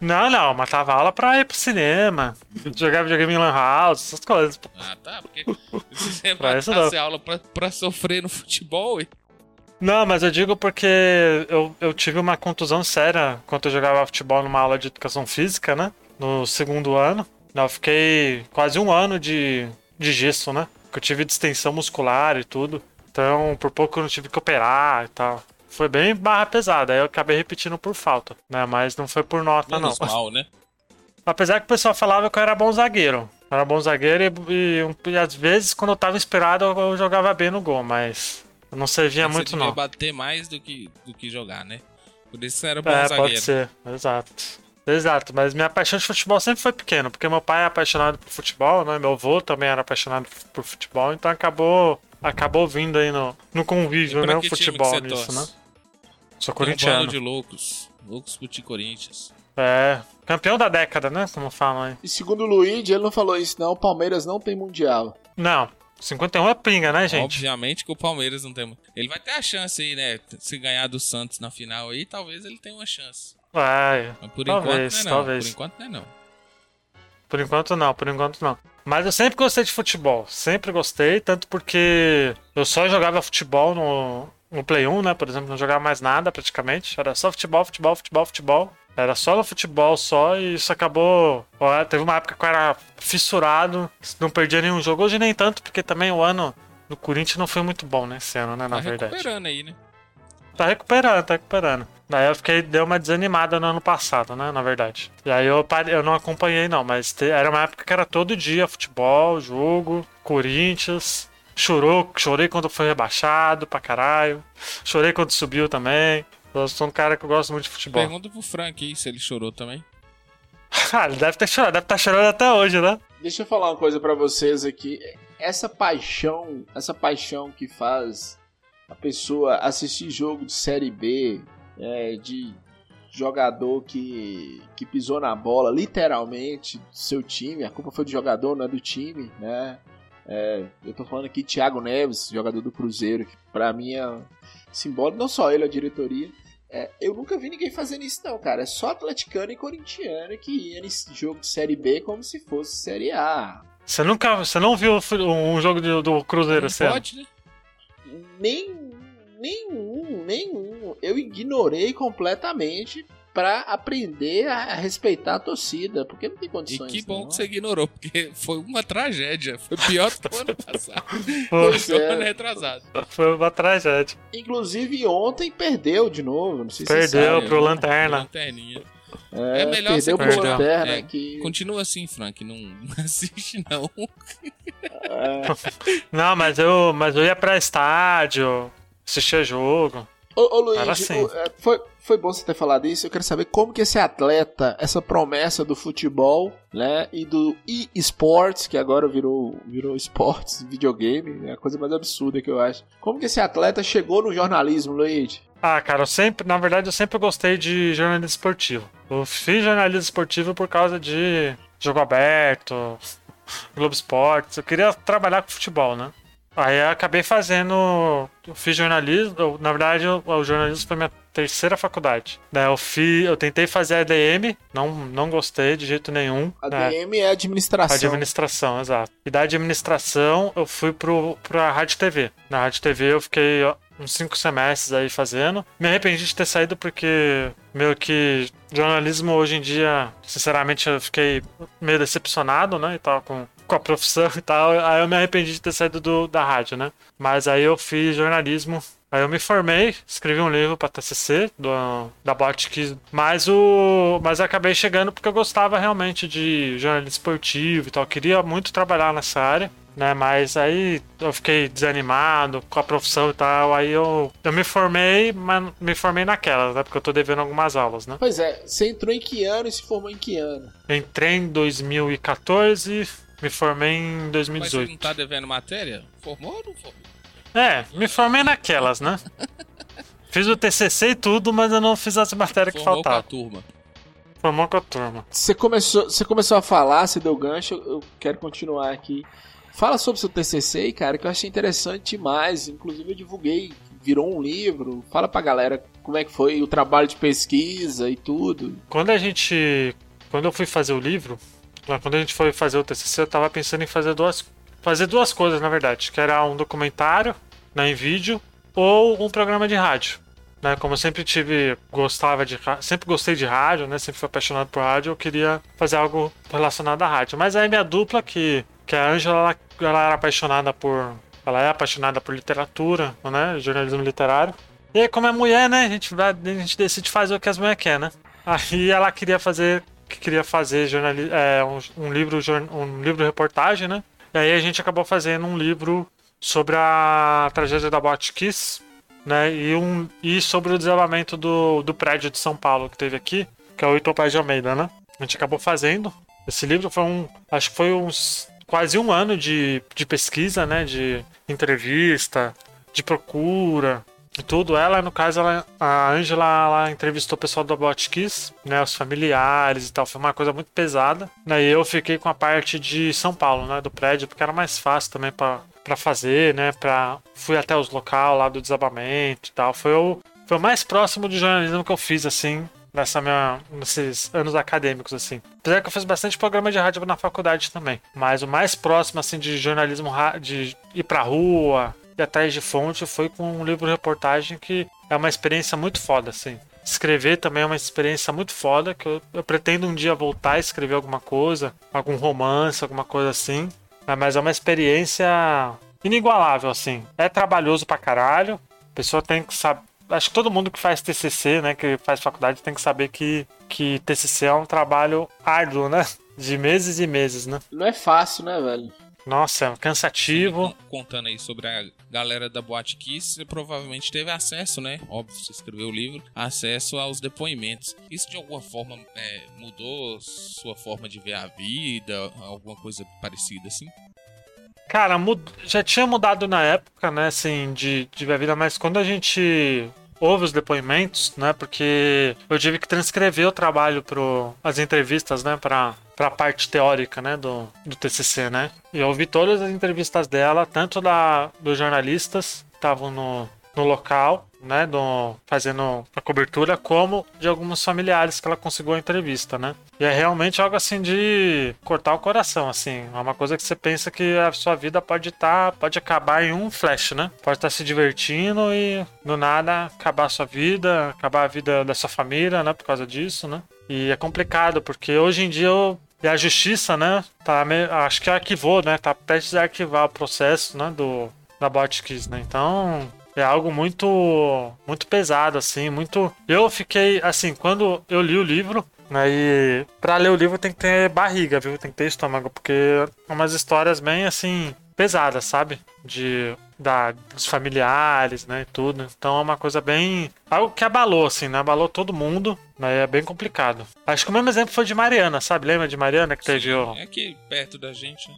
[SPEAKER 4] Não, não, matava aula pra ir pro cinema, jogar videogame em Lan House, essas coisas.
[SPEAKER 3] Ah, tá. Porque você *laughs*
[SPEAKER 4] Pra
[SPEAKER 3] matasse aula pra, pra sofrer no futebol. E...
[SPEAKER 4] Não, mas eu digo porque eu, eu tive uma contusão séria quando eu jogava futebol numa aula de educação física, né? No segundo ano. Eu fiquei quase um ano de, de gesso, né? Porque eu tive distensão muscular e tudo. Então, por pouco eu não tive que operar e tal. Foi bem barra pesada. Aí eu acabei repetindo por falta, né? Mas não foi por nota, não.
[SPEAKER 3] Menos mal, né? *laughs*
[SPEAKER 4] Apesar que o pessoal falava que eu era bom zagueiro. Eu era bom zagueiro e, e- e às vezes, quando eu tava inspirado, eu, eu jogava bem no gol, mas não servia
[SPEAKER 3] Você
[SPEAKER 4] muito, não.
[SPEAKER 3] bater mais do que, do que jogar, né? Por isso você era bom
[SPEAKER 4] É,
[SPEAKER 3] zagueiro.
[SPEAKER 4] pode ser, exato. Exato, mas minha paixão de futebol sempre foi pequena, porque meu pai é apaixonado por futebol, né? Meu avô também era apaixonado por futebol, então acabou acabou vindo aí no, no convívio, né? O futebol
[SPEAKER 3] que você
[SPEAKER 4] nisso,
[SPEAKER 3] torce?
[SPEAKER 4] né? Sou
[SPEAKER 3] um
[SPEAKER 4] corintiano.
[SPEAKER 3] bando de loucos. Loucos puti Corinthians.
[SPEAKER 4] É, campeão da década, né? Como falam aí.
[SPEAKER 2] E segundo o Luigi, ele não falou isso, não. O Palmeiras não tem mundial.
[SPEAKER 4] Não, 51 é pinga, né, gente?
[SPEAKER 3] Obviamente que o Palmeiras não tem. Ele vai ter a chance aí, né? Se ganhar do Santos na final aí, talvez ele tenha uma chance.
[SPEAKER 4] Vai.
[SPEAKER 3] Mas por
[SPEAKER 4] Talvez,
[SPEAKER 3] enquanto não é
[SPEAKER 4] talvez.
[SPEAKER 3] Por enquanto não é não.
[SPEAKER 4] Por enquanto não, por enquanto não. Mas eu sempre gostei de futebol, sempre gostei, tanto porque eu só jogava futebol no, no Play 1, né? Por exemplo, não jogava mais nada praticamente. Era só futebol, futebol, futebol, futebol. Era só no futebol só e isso acabou. Ó, teve uma época que eu era fissurado, não perdia nenhum jogo. Hoje nem tanto, porque também o ano do Corinthians não foi muito bom nesse ano, né? Na
[SPEAKER 3] Tá
[SPEAKER 4] verdade.
[SPEAKER 3] recuperando aí, né?
[SPEAKER 4] Tá recuperando, tá recuperando. Daí eu fiquei, deu uma desanimada no ano passado, né? Na verdade. E aí eu, parei, eu não acompanhei, não, mas te- era uma época que era todo dia futebol, jogo, Corinthians. Chorou, chorei quando foi rebaixado pra caralho. Chorei quando subiu também. Eu sou um cara que eu gosto muito de futebol.
[SPEAKER 3] Pergunta pro Frank aí se ele chorou também. *laughs*
[SPEAKER 4] Ah, ele deve ter chorado, deve estar chorando até hoje, né?
[SPEAKER 2] Deixa eu falar uma coisa pra vocês aqui. Essa paixão, essa paixão que faz a pessoa assistir jogo de série B, é, de jogador que, que pisou na bola, literalmente, do seu time. A culpa foi do jogador, não é do time, né? É, eu tô falando aqui Thiago Neves, jogador do Cruzeiro, que pra mim é simbólico, não só ele, a diretoria. É, eu nunca vi ninguém fazendo isso, não, cara. É só atleticano e corintiano que ia nesse jogo de Série B como se fosse Série A.
[SPEAKER 4] Você nunca. Você não viu um jogo do Cruzeiro
[SPEAKER 3] Não
[SPEAKER 4] ano?
[SPEAKER 3] pode, né?
[SPEAKER 2] Nem, nenhum, nenhum. Eu ignorei completamente pra aprender a respeitar a torcida, porque não tem
[SPEAKER 3] E
[SPEAKER 2] condições.
[SPEAKER 3] que bom
[SPEAKER 2] não.
[SPEAKER 3] que você ignorou, porque foi uma tragédia. Foi pior do que o ano passado. *laughs*
[SPEAKER 2] Pois
[SPEAKER 3] Foi o
[SPEAKER 2] é.
[SPEAKER 3] ano retrasado.
[SPEAKER 4] Foi uma tragédia.
[SPEAKER 2] Inclusive ontem perdeu de novo, não sei se você
[SPEAKER 4] Perdeu
[SPEAKER 2] sabe.
[SPEAKER 4] pro Lanterna.
[SPEAKER 3] Lanterninha.
[SPEAKER 2] É,
[SPEAKER 3] É melhor
[SPEAKER 2] perdeu
[SPEAKER 3] você
[SPEAKER 2] pro. Lanterna,
[SPEAKER 3] É,
[SPEAKER 2] que...
[SPEAKER 3] Continua assim, Frank. Não *laughs* assiste, não.
[SPEAKER 2] é. *laughs*
[SPEAKER 4] Não, mas eu, mas eu ia pra estádio, assistia jogo.
[SPEAKER 2] Ô, ô Luiz,
[SPEAKER 4] assim.
[SPEAKER 2] foi, foi bom você ter falado isso. Eu quero saber como que esse atleta, essa promessa do futebol, né, e do e-sports, que agora virou, virou esportes, videogame, é a coisa mais absurda que eu acho. Como que esse atleta chegou no jornalismo, Luiz?
[SPEAKER 4] Ah, cara, eu sempre, na verdade, eu sempre gostei de jornalismo esportivo. Eu fiz jornalismo esportivo por causa de jogo aberto, Globo Esportes. Eu queria trabalhar com futebol, né? Aí eu acabei fazendo. Eu fiz jornalismo. eu- na verdade, eu- o jornalismo foi minha terceira faculdade. Daí eu fiz, eu tentei fazer ADM, não, não gostei de jeito nenhum.
[SPEAKER 2] A
[SPEAKER 4] né?
[SPEAKER 2] É administração.
[SPEAKER 4] Administração, exato. E da administração eu fui pro, pra Rádio TV. Na Rádio TV eu fiquei ó, uns cinco semestres aí fazendo. Me arrependi de ter saído porque meio que jornalismo hoje em dia, sinceramente, eu fiquei meio decepcionado, né? E tal, com, com a profissão e tal. Aí eu me arrependi de ter saído do, da rádio, né? Mas aí eu fiz jornalismo. Aí eu me formei, escrevi um livro para TCC do, da Botkiss, mas o mas eu acabei chegando porque eu gostava realmente de jornalismo esportivo e tal, eu queria muito trabalhar nessa área, né? Mas aí eu fiquei desanimado com a profissão e tal, aí eu, eu me formei, mas me formei naquela, né? Porque eu tô devendo algumas aulas, né?
[SPEAKER 2] Pois é, você entrou em que ano e se formou em que ano?
[SPEAKER 4] Entrei em 2014, me formei em
[SPEAKER 3] Mas você
[SPEAKER 4] 2018.
[SPEAKER 3] não tá devendo matéria? Formou ou não formou?
[SPEAKER 4] É, me formei naquelas, né? *laughs* Fiz o TCC e tudo, mas eu não fiz as matérias que
[SPEAKER 3] Formou com a
[SPEAKER 4] faltavam.
[SPEAKER 3] turma.
[SPEAKER 4] Formou com a turma.
[SPEAKER 2] Você começou, você começou a falar, você deu gancho, eu quero continuar aqui. Fala sobre o seu TCC, cara, que eu achei interessante demais. Inclusive eu divulguei, virou um livro. Fala pra galera como é que foi o trabalho de pesquisa e tudo.
[SPEAKER 4] Quando a gente. Quando eu fui fazer o livro, lá, quando a gente foi fazer o TCC, eu tava pensando em fazer duas, fazer duas coisas, na verdade. Que era um documentário, né, em vídeo, ou um programa de rádio. Né, como eu sempre tive, gostava de sempre gostei de rádio, né, sempre fui apaixonado por rádio, eu queria fazer algo relacionado à rádio. Mas aí minha dupla, que, que a Ângela, ela, ela era apaixonada por, ela é apaixonada por literatura, né, jornalismo literário. E aí, como é mulher, né, a gente, a gente decide fazer o que as mulheres querem, né. Aí ela queria fazer, que queria fazer jornali é, um, um livro, um livro reportagem, né. E aí a gente acabou fazendo um livro sobre a tragédia da Botkiss, né? E, um, e sobre o desabamento do, do prédio de São Paulo que teve aqui, que é o Itopé de Almeida, né? A gente acabou fazendo. Esse livro foi um. Acho que foi uns. quase um ano de, de pesquisa, né? De entrevista, de procura. Tudo. Ela, no caso, ela, a Angela, ela entrevistou o pessoal da Botkiss, né? Os familiares e tal. Foi uma coisa muito pesada. Né, e eu fiquei com a parte de São Paulo, né? Do prédio, porque era mais fácil também para para fazer, né? Pra... Fui até os locais lá do desabamento e tal. Foi o, foi o mais próximo de jornalismo que eu fiz, assim, nessa minha, nesses anos acadêmicos, assim. Apesar que eu fiz bastante programa de rádio na faculdade também. Mas o mais próximo, assim, de jornalismo, de ir pra rua, ir atrás de fonte, foi com um livro reportagem que é uma experiência muito foda, assim. Escrever também é uma experiência muito foda, que eu, eu pretendo um dia voltar a escrever alguma coisa, algum romance, alguma coisa assim. Né? Mas é uma experiência inigualável, assim. É trabalhoso pra caralho. A pessoa tem que saber. Acho que todo mundo que faz TCC, né, que faz faculdade, tem que saber que, que TCC é um trabalho árduo, né? *laughs* De meses e meses, né?
[SPEAKER 2] Não é fácil, né, velho?
[SPEAKER 4] Nossa, cansativo.
[SPEAKER 3] Contando aí sobre a galera da Boate Kiss, você provavelmente teve acesso, né? Óbvio, você escreveu o livro, acesso aos depoimentos. Isso de alguma forma é, mudou sua forma de ver a vida? Alguma coisa parecida assim?
[SPEAKER 4] Cara, mud... já tinha mudado na época, né, assim, de, de ver a vida, mas quando a gente ouve os depoimentos, né, porque eu tive que transcrever o trabalho para as entrevistas, né, para para a parte teórica, né, do, do TCC, né? E eu ouvi todas as entrevistas dela, tanto da dos jornalistas que estavam no, no local, né, do, fazendo a cobertura, como de alguns familiares que ela conseguiu a entrevista, né? E é realmente algo assim de cortar o coração, assim. É uma coisa que você pensa que a sua vida pode estar, tá, pode acabar em um flash, né? Pode estar tá se divertindo e do nada acabar a sua vida, acabar a vida da sua família, né, por causa disso, né? E é complicado, porque hoje em dia eu e a justiça, né, tá, acho que arquivou, né, tá prestes a arquivar o processo, né, do, da Botkiss, né, então é algo muito, muito pesado, assim, muito... Eu fiquei, assim, quando eu li o livro, né, e pra ler o livro tem que ter barriga, viu, tem que ter estômago, porque é umas histórias bem, assim, pesadas, sabe, de da, dos familiares, né, e tudo. Então é uma coisa bem. Algo que abalou, assim, né? Abalou todo mundo, né? É bem complicado. Acho que o mesmo exemplo foi de Mariana, sabe? Lembra de Mariana que teve o.
[SPEAKER 3] É aqui perto da gente, né?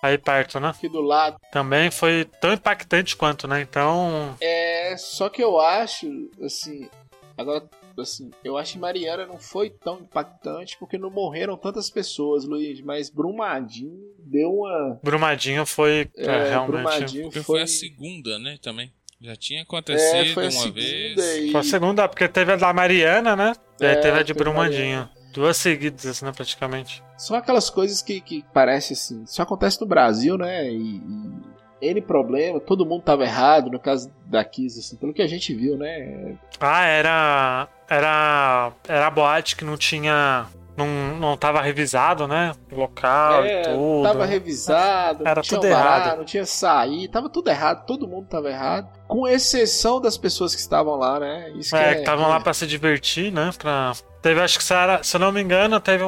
[SPEAKER 4] Aí perto, né?
[SPEAKER 2] Aqui do lado.
[SPEAKER 4] Também foi tão impactante quanto, né? Então.
[SPEAKER 2] É, só que eu acho, assim. Agora assim, eu acho que Mariana não foi tão impactante porque não morreram tantas pessoas, Luiz, mas Brumadinho deu uma.
[SPEAKER 4] Brumadinho foi é, é realmente.
[SPEAKER 3] Brumadinho foi... foi a segunda, né, também. Já tinha acontecido é, uma vez.
[SPEAKER 4] E... Foi a segunda, porque teve a da Mariana, né? É, teve a de Brumadinho. Duas seguidas, né, praticamente.
[SPEAKER 2] São aquelas coisas que, que parece assim. Isso acontece no Brasil, né? E, e N problema, todo mundo tava errado, no caso da Kiss, assim, pelo que a gente viu, né?
[SPEAKER 4] Ah, era. Era. Era a boate que não tinha. Não, não tava revisado, né? O local é, e tudo.
[SPEAKER 2] Tava revisado,
[SPEAKER 4] era tudo errado.
[SPEAKER 2] Não tinha sair, tava tudo errado, todo mundo tava errado. Com exceção das pessoas que estavam lá, né?
[SPEAKER 4] Isso é, que estavam é, lá para se divertir, né? Pra, Teve, acho que Sarah, se eu não me engano, teve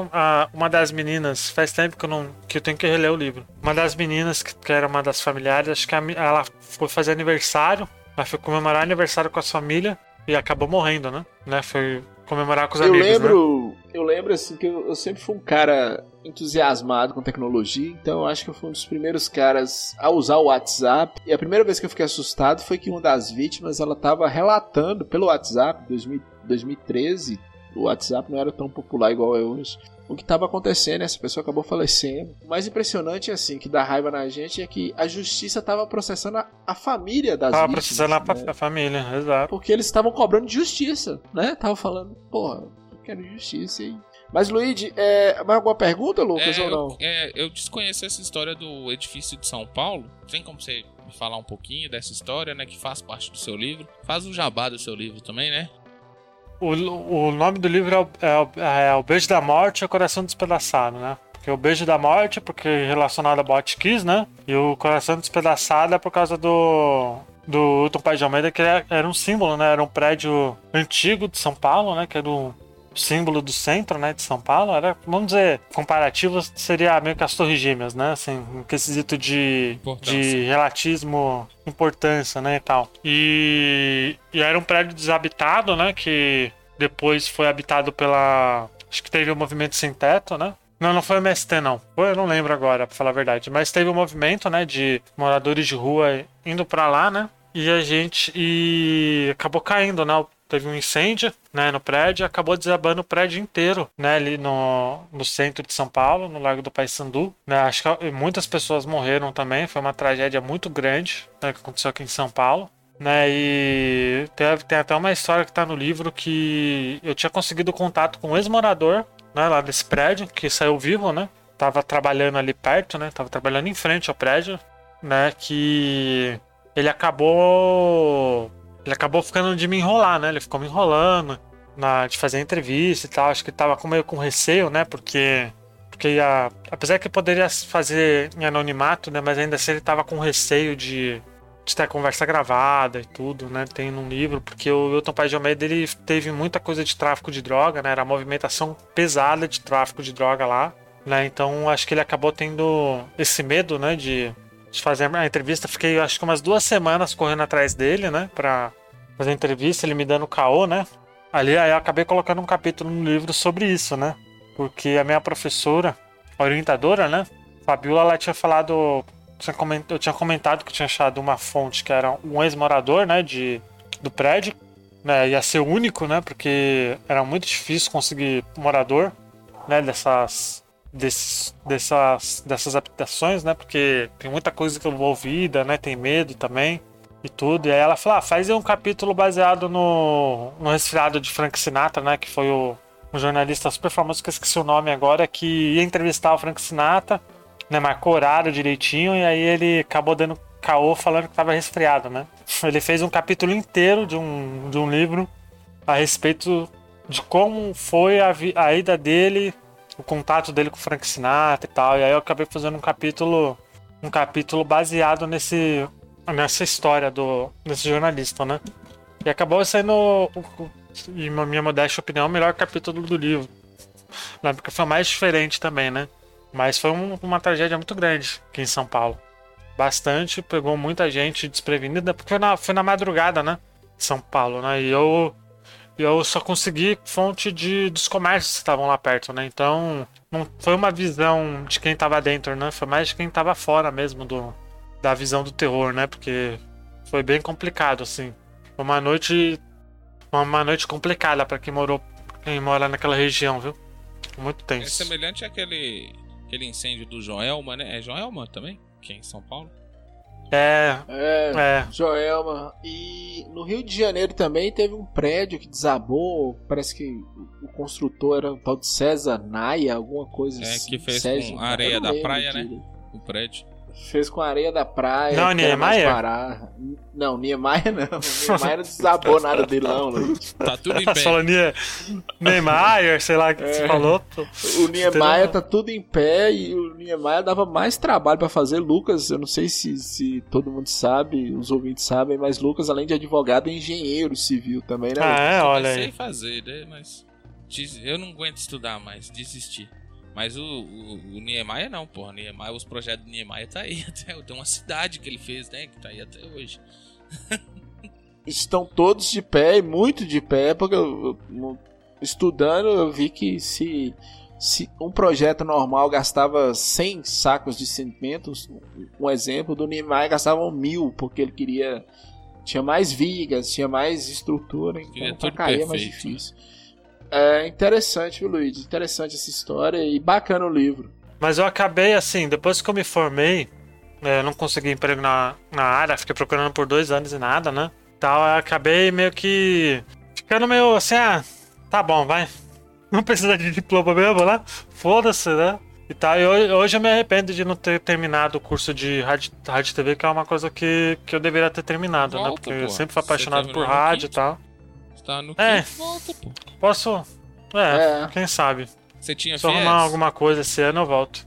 [SPEAKER 4] uma das meninas, faz tempo que eu não que eu tenho que reler o livro. Uma das meninas, que, que era uma das familiares, acho que a, ela foi fazer aniversário, ela foi comemorar aniversário com a família e acabou morrendo, né? né? Foi comemorar com os
[SPEAKER 2] eu
[SPEAKER 4] amigos.
[SPEAKER 2] Eu lembro,
[SPEAKER 4] né?
[SPEAKER 2] eu lembro assim que eu, eu, sempre fui um cara entusiasmado com tecnologia, então eu acho que eu fui um dos primeiros caras a usar o WhatsApp. E a primeira vez que eu fiquei assustado foi que uma das vítimas ela estava relatando pelo WhatsApp 2000, 2013 o WhatsApp não era tão popular igual é hoje. O que estava acontecendo, essa pessoa acabou falecendo. O mais impressionante, assim, que dá raiva na gente é que a justiça estava processando a, a, família das
[SPEAKER 4] tava
[SPEAKER 2] vítimas.
[SPEAKER 4] Tava processando né? a, família, exato.
[SPEAKER 2] Porque eles estavam cobrando justiça, né? Tava falando, porra, eu quero justiça aí. Mas, Luigi, é, mais alguma pergunta, Lucas,
[SPEAKER 3] é,
[SPEAKER 2] ou não?
[SPEAKER 3] Eu, é, eu desconheço essa história do edifício de São Paulo. Tem como você me falar um pouquinho dessa história, né? Que faz parte do seu livro. Faz o jabá do seu livro também, né?
[SPEAKER 4] O, o nome do livro é o, é, é o Beijo da Morte e o Coração Despedaçado, né? Porque o Beijo da Morte, porque relacionado a Bot Kiss, né? E o Coração Despedaçado é por causa do do Hilton Pai de Almeida, que era, era, um símbolo, né? Era um prédio antigo de São Paulo, né? Que era o símbolo do centro, né? De São Paulo. Era, vamos dizer, comparativo seria meio que as Torres Gêmeas, né? Assim, um quesito de, de relatismo, importância, né? E tal. E, e era um prédio desabitado, né? Que depois foi habitado pela. Acho que teve o um movimento sem teto, né? Não, não foi o MST, não. Eu não lembro agora, pra falar a verdade. Mas teve um movimento, né, de moradores de rua indo para lá, né? E a gente. E acabou caindo, né? Teve um incêndio, né, no prédio, acabou desabando o prédio inteiro, né, ali no, no centro de São Paulo, no Largo do Paissandu, né, acho que muitas pessoas morreram também, foi uma tragédia muito grande, né, que aconteceu aqui em São Paulo, né, e tem, tem até uma história que está no livro que eu tinha conseguido contato com um ex-morador, né, lá desse prédio, que saiu vivo, né, tava trabalhando ali perto, né, tava trabalhando em frente ao prédio, né, que ele acabou ele acabou ficando de me enrolar, né? Ele ficou me enrolando, na, de fazer entrevista e tal. Acho que tava com meio com receio, né? Porque, porque ia, apesar que poderia fazer em anonimato, né? Mas ainda assim ele tava com receio de, de ter a conversa gravada e tudo, né? Tem num livro, porque o Wilton Pai de Almeida ele teve muita coisa de tráfico de droga, né? Era movimentação pesada de tráfico de droga lá, né? Então acho que ele acabou tendo esse medo, né? De, de fazer a entrevista. Fiquei acho que umas duas semanas correndo atrás dele, né? Pra fazer a entrevista, ele me dando caô, né? Ali aí eu acabei colocando um capítulo no livro sobre isso, né? Porque a minha professora, orientadora, né? Fabiola, ela tinha falado. Eu tinha comentado que tinha achado uma fonte que era um ex-morador, né? De, do prédio. Né, ia ser o único, né? Porque era muito difícil conseguir morador, né? Dessas, desses, dessas, dessas habitações, né? Porque tem muita coisa envolvida, né? Tem medo também e tudo. E aí ela falou: ah, faz um capítulo baseado no, no resfriado de Frank Sinatra, né? Que foi o, um jornalista super famoso, que eu esqueci o nome agora, que ia entrevistar o Frank Sinatra, né? Marcou horário direitinho, e aí ele acabou dando caô falando que estava resfriado, né? *laughs* Ele fez um capítulo inteiro de um, de um livro a respeito de como foi a, a ida dele, o contato dele com o Frank Sinatra e tal. E aí eu acabei fazendo um capítulo um capítulo baseado nesse nessa história do desse jornalista, né? E acabou sendo, em minha modesta opinião, o melhor capítulo do livro. Né? Porque foi mais diferente também, né? Mas foi um, uma tragédia muito grande aqui em São Paulo. Bastante, pegou muita gente desprevenida, porque foi na, foi na madrugada, né? São Paulo, né? E eu, eu só consegui fonte de, dos comércios que estavam lá perto, né? Então, não foi uma visão de quem estava dentro, né? Foi mais de quem estava fora mesmo do, da visão do terror, né? Porque foi bem complicado, assim. Foi uma noite. Uma noite complicada para quem morou. Quem mora naquela região, viu? Muito tenso. É
[SPEAKER 3] semelhante àquele aquele incêndio do Joelma, né? É Joelma também? É em São Paulo?
[SPEAKER 2] É, é, é. Joelma. E no Rio de Janeiro também teve um prédio que desabou. Parece que o construtor era um tal de César Naia, alguma coisa
[SPEAKER 3] é,
[SPEAKER 2] assim.
[SPEAKER 3] É, que fez César, com areia da praia, né? O prédio.
[SPEAKER 2] Fez com areia da praia.
[SPEAKER 4] Não, Niemeyer?
[SPEAKER 2] Não, Niemeyer não. Niemeyer não desabou *laughs* nada dele, não, Luiz.
[SPEAKER 3] Tá tudo em *laughs* pé.
[SPEAKER 4] Falou Nie... Niemeyer, sei lá o que é. você falou.
[SPEAKER 2] O Niemeyer tá tudo em pé e o Niemeyer dava mais trabalho para fazer. Lucas, eu não sei se, se todo mundo sabe, os ouvintes sabem, mas Lucas, além de advogado, é engenheiro civil também, né?
[SPEAKER 4] Ah, é, olha aí.
[SPEAKER 3] Eu sei fazer, né? Mas eu não aguento estudar mais, desisti. Mas o, o, o Niemeyer não, porra. Niemeyer, os projetos do Niemeyer tá aí *laughs* até. Tem uma cidade que ele fez, né? Que tá aí até hoje. *laughs*
[SPEAKER 2] Estão todos de pé e muito de pé, porque eu, eu, estudando eu vi que se, se um projeto normal gastava 100 sacos de cimento, um exemplo do Niemeyer gastava mil, porque ele queria. Tinha mais vigas, tinha mais estrutura, então pra cair é mais difícil. É interessante, viu, Luiz? Interessante essa história e bacana o livro.
[SPEAKER 4] Mas eu acabei assim, depois que eu me formei, é, eu não consegui emprego na, na área, fiquei procurando por dois anos e nada, né? Então eu acabei meio que ficando meio assim, ah, tá bom, vai. *laughs* Não precisa de diploma mesmo, né? Foda-se, né? E tal. E hoje, hoje eu me arrependo de não ter terminado o curso de rádio, rádio TV, que é uma coisa que, que eu deveria ter terminado, né? Volta, né? Porque pô. eu sempre fui apaixonado por rádio e tal.
[SPEAKER 3] Tá no é, volta, pô.
[SPEAKER 4] Posso. É, é, quem sabe.
[SPEAKER 3] Você tinha
[SPEAKER 4] Se eu arrumar alguma coisa esse ano, eu volto.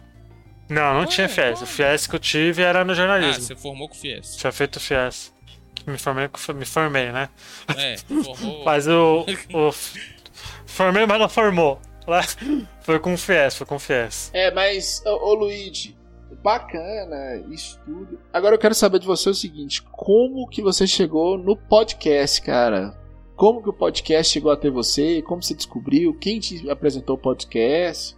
[SPEAKER 4] Não, não Ué, tinha FIES. O FIES que eu tive era no jornalismo. Ah,
[SPEAKER 3] você formou com FIES.
[SPEAKER 4] Tinha feito FIES. Me formei, me formei, né?
[SPEAKER 3] É, formou. *laughs*
[SPEAKER 4] mas o, o. *laughs* Formei, mas não formou. Foi com FIES, foi com FIES.
[SPEAKER 2] É, mas, ô, ô Luigi, bacana isso tudo. Agora eu quero saber de você o seguinte: como que você chegou no podcast, cara? Como que o podcast chegou até você? Como você descobriu? Quem te apresentou o podcast?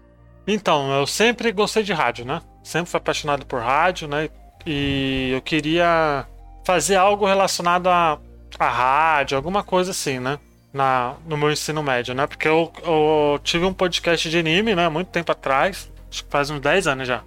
[SPEAKER 4] Então, eu sempre gostei de rádio, né? Sempre fui apaixonado por rádio, né? E eu queria fazer algo relacionado a, a rádio, alguma coisa assim, né? Na, no meu ensino médio, né? Porque eu, eu tive um podcast de anime, né? Muito tempo atrás. Acho que faz uns 10 anos já.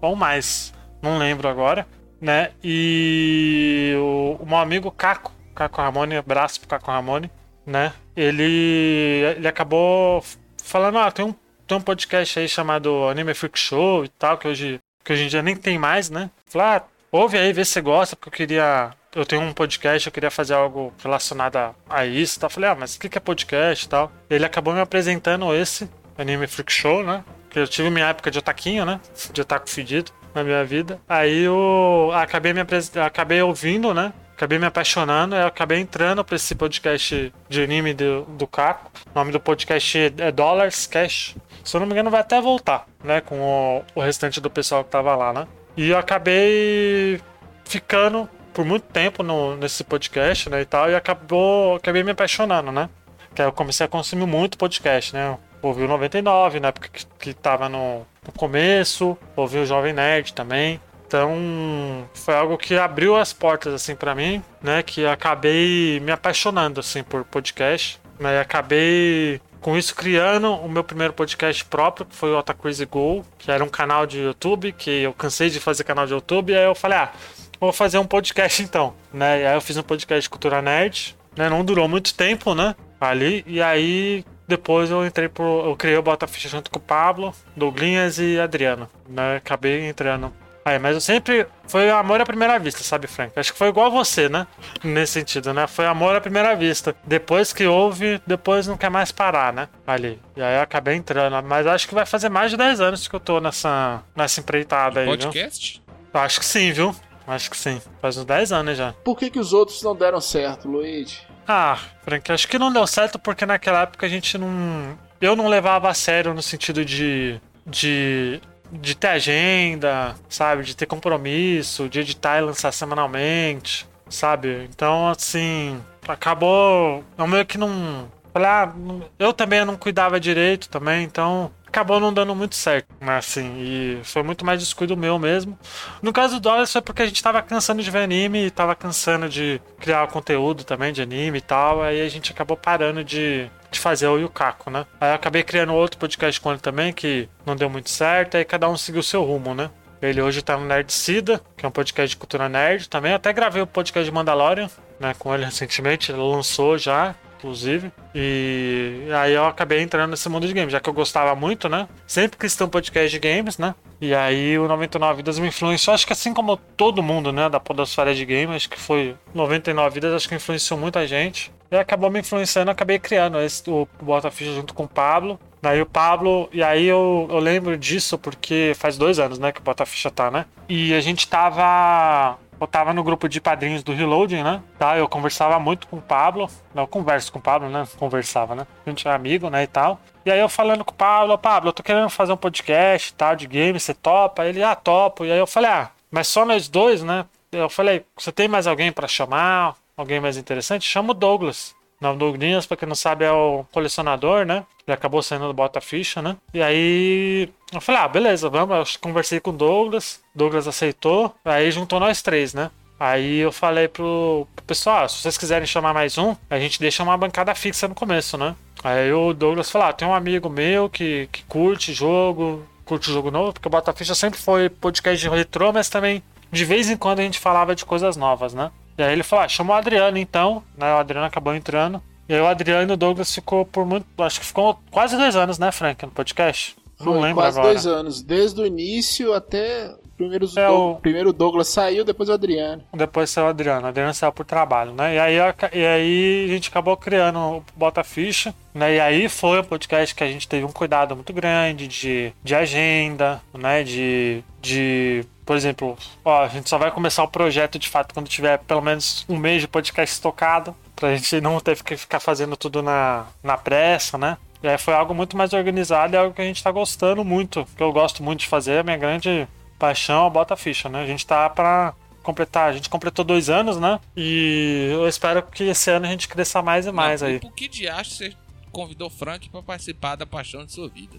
[SPEAKER 4] Ou mais. Não lembro agora. Né? E o, o meu amigo Caco, Caco Ramone, abraço pro Caco Ramone, né? Ele, ele acabou falando, ah, tem um, tem um podcast aí chamado Anime Freak Show e tal, que hoje, que hoje em dia nem tem mais, né? Falei, ah, ouve aí, vê se você gosta, porque eu queria eu tenho um podcast, eu queria fazer algo relacionado a, isso. Tá? Falei, ah, mas o que é podcast e tal? Ele acabou me apresentando esse Anime Freak Show, né? Que eu tive minha época de otaquinho, né? De otaku fedido na minha vida. Aí eu acabei me acabei ouvindo, né? Acabei me apaixonando, eu acabei entrando pra esse podcast de anime do, do Caco. O nome do podcast é Dollars Cash. Se eu não me engano, vai até voltar, né? Com o, o restante do pessoal que tava lá, né? E eu acabei ficando por muito tempo no, nesse podcast, né, e tal, e acabou, acabei me apaixonando, né? Que aí eu comecei a consumir muito podcast, né? Ouvi o 99, na época que, que tava no, no começo, ouvi o Jovem Nerd também. Então, foi algo que abriu as portas assim para mim, né, que acabei me apaixonando assim por podcast, né? E acabei com isso criando o meu primeiro podcast próprio, que foi o Ota Crazy Go, que era um canal de YouTube, que eu cansei de fazer canal de YouTube, e aí eu falei, ah, vou fazer um podcast então, né? E aí eu fiz um podcast de cultura nerd, né? Não durou muito tempo, né? Ali, e aí depois eu entrei pro. Eu criei o Bota Ficha junto com o Pablo, Douglinhas e Adriano, né? Acabei entrando Aí, mas eu sempre. Foi amor à primeira vista, sabe, Frank? Acho que foi igual você, né? *laughs* Nesse sentido, né? Foi amor à primeira vista. Depois que houve, depois não quer mais parar, né? Ali. E aí eu acabei entrando. Mas acho que vai fazer mais de 10 anos que eu tô nessa, nessa empreitada aí.
[SPEAKER 3] Podcast?
[SPEAKER 4] Viu? Acho que sim, viu? Acho que sim. Faz uns 10 anos já.
[SPEAKER 2] Por que, que os outros não deram certo, Luigi?
[SPEAKER 4] Ah, Frank, acho que não deu certo porque naquela época a gente não. Eu não levava a sério no sentido de. de de ter agenda, sabe? De ter compromisso, de editar e lançar semanalmente, sabe? Então, assim, acabou. Eu meio que não. Falei, ah, eu também não cuidava direito também, então acabou não dando muito certo, né? Assim, e foi muito mais descuido meu mesmo. No caso do Dollars foi porque a gente tava cansando de ver anime tava cansando de criar conteúdo também de anime e tal, aí a gente acabou parando de, de fazer o Yukaku, né? Aí eu acabei criando outro podcast com ele também, que não deu muito certo, aí cada um seguiu o seu rumo, né? Ele hoje tá no Nerd Sida, que é um podcast de cultura nerd também. Até gravei o podcast de Mandalorian, né, com ele recentemente. Ele lançou já inclusive. E aí eu acabei entrando nesse mundo de games, já que eu gostava muito, né? Sempre que estão podcast de games, né? E aí o 99 Vidas me influenciou, acho que assim como todo mundo, né, da podosfera de games, acho que foi 99 Vidas, acho que influenciou muita gente. E acabou me influenciando, acabei criando esse, o Bota Ficha junto com o Pablo. Daí o Pablo, e aí eu, eu lembro disso porque faz dois anos, né, que o Bota Ficha tá, né? E a gente tava eu tava no grupo de padrinhos do Reloading, né? Tá, eu conversava muito com o Pablo. Não, eu converso com o Pablo, né? Conversava, né? A gente é amigo, né? E tal. E aí eu falando com o Pablo, Pablo, eu tô querendo fazer um podcast tal, de game, você topa? Ele, ah, topo. E aí eu falei, ah, mas só nós dois, né? Eu falei, você tem mais alguém para chamar? Alguém mais interessante? Chama o Douglas. Não, Douglas, pra quem não sabe, é o colecionador, né? Ele acabou saindo do Bota Ficha, né? E aí eu falei, ah, beleza, vamos. Eu conversei com o Douglas, Douglas aceitou, aí juntou nós três, né? Aí eu falei pro, pro pessoal, ah, se vocês quiserem chamar mais um, a gente deixa uma bancada fixa no começo, né? Aí o Douglas falou, ah, tem um amigo meu que, que curte jogo, curte jogo novo, porque o Bota Ficha sempre foi podcast de retrô, mas também de vez em quando a gente falava de coisas novas, né? E aí ele falou: ah, chama o Adriano então. Né? O Adriano acabou entrando. E aí o Adriano e o Douglas ficou por muito. Acho que ficou quase dois anos, né, Frank, no podcast?
[SPEAKER 2] Não Foi, lembro quase agora. dois anos. Desde o início até. Primeiro, é o... primeiro o Douglas saiu, depois o Adriano.
[SPEAKER 4] Depois saiu o Adriano. O Adriano saiu por trabalho, né? E aí, e aí a gente acabou criando o Bota Ficha, né? E aí foi um podcast que a gente teve um cuidado muito grande de, de agenda, né? De, de por exemplo, ó, a gente só vai começar o projeto de fato quando tiver pelo menos um mês de podcast estocado, pra gente não ter que ficar fazendo tudo na, na pressa, né? E aí foi algo muito mais organizado e algo que a gente tá gostando muito, que eu gosto muito de fazer, a minha grande paixão é bota ficha, né? A gente tá pra completar, a gente completou dois anos, né? E eu espero que esse ano a gente cresça mais e mais
[SPEAKER 3] não,
[SPEAKER 4] aí.
[SPEAKER 3] Por que de acho você convidou o Frank para participar da paixão de sua vida?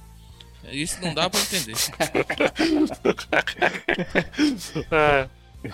[SPEAKER 3] Isso não dá pra entender. *laughs*
[SPEAKER 4] é.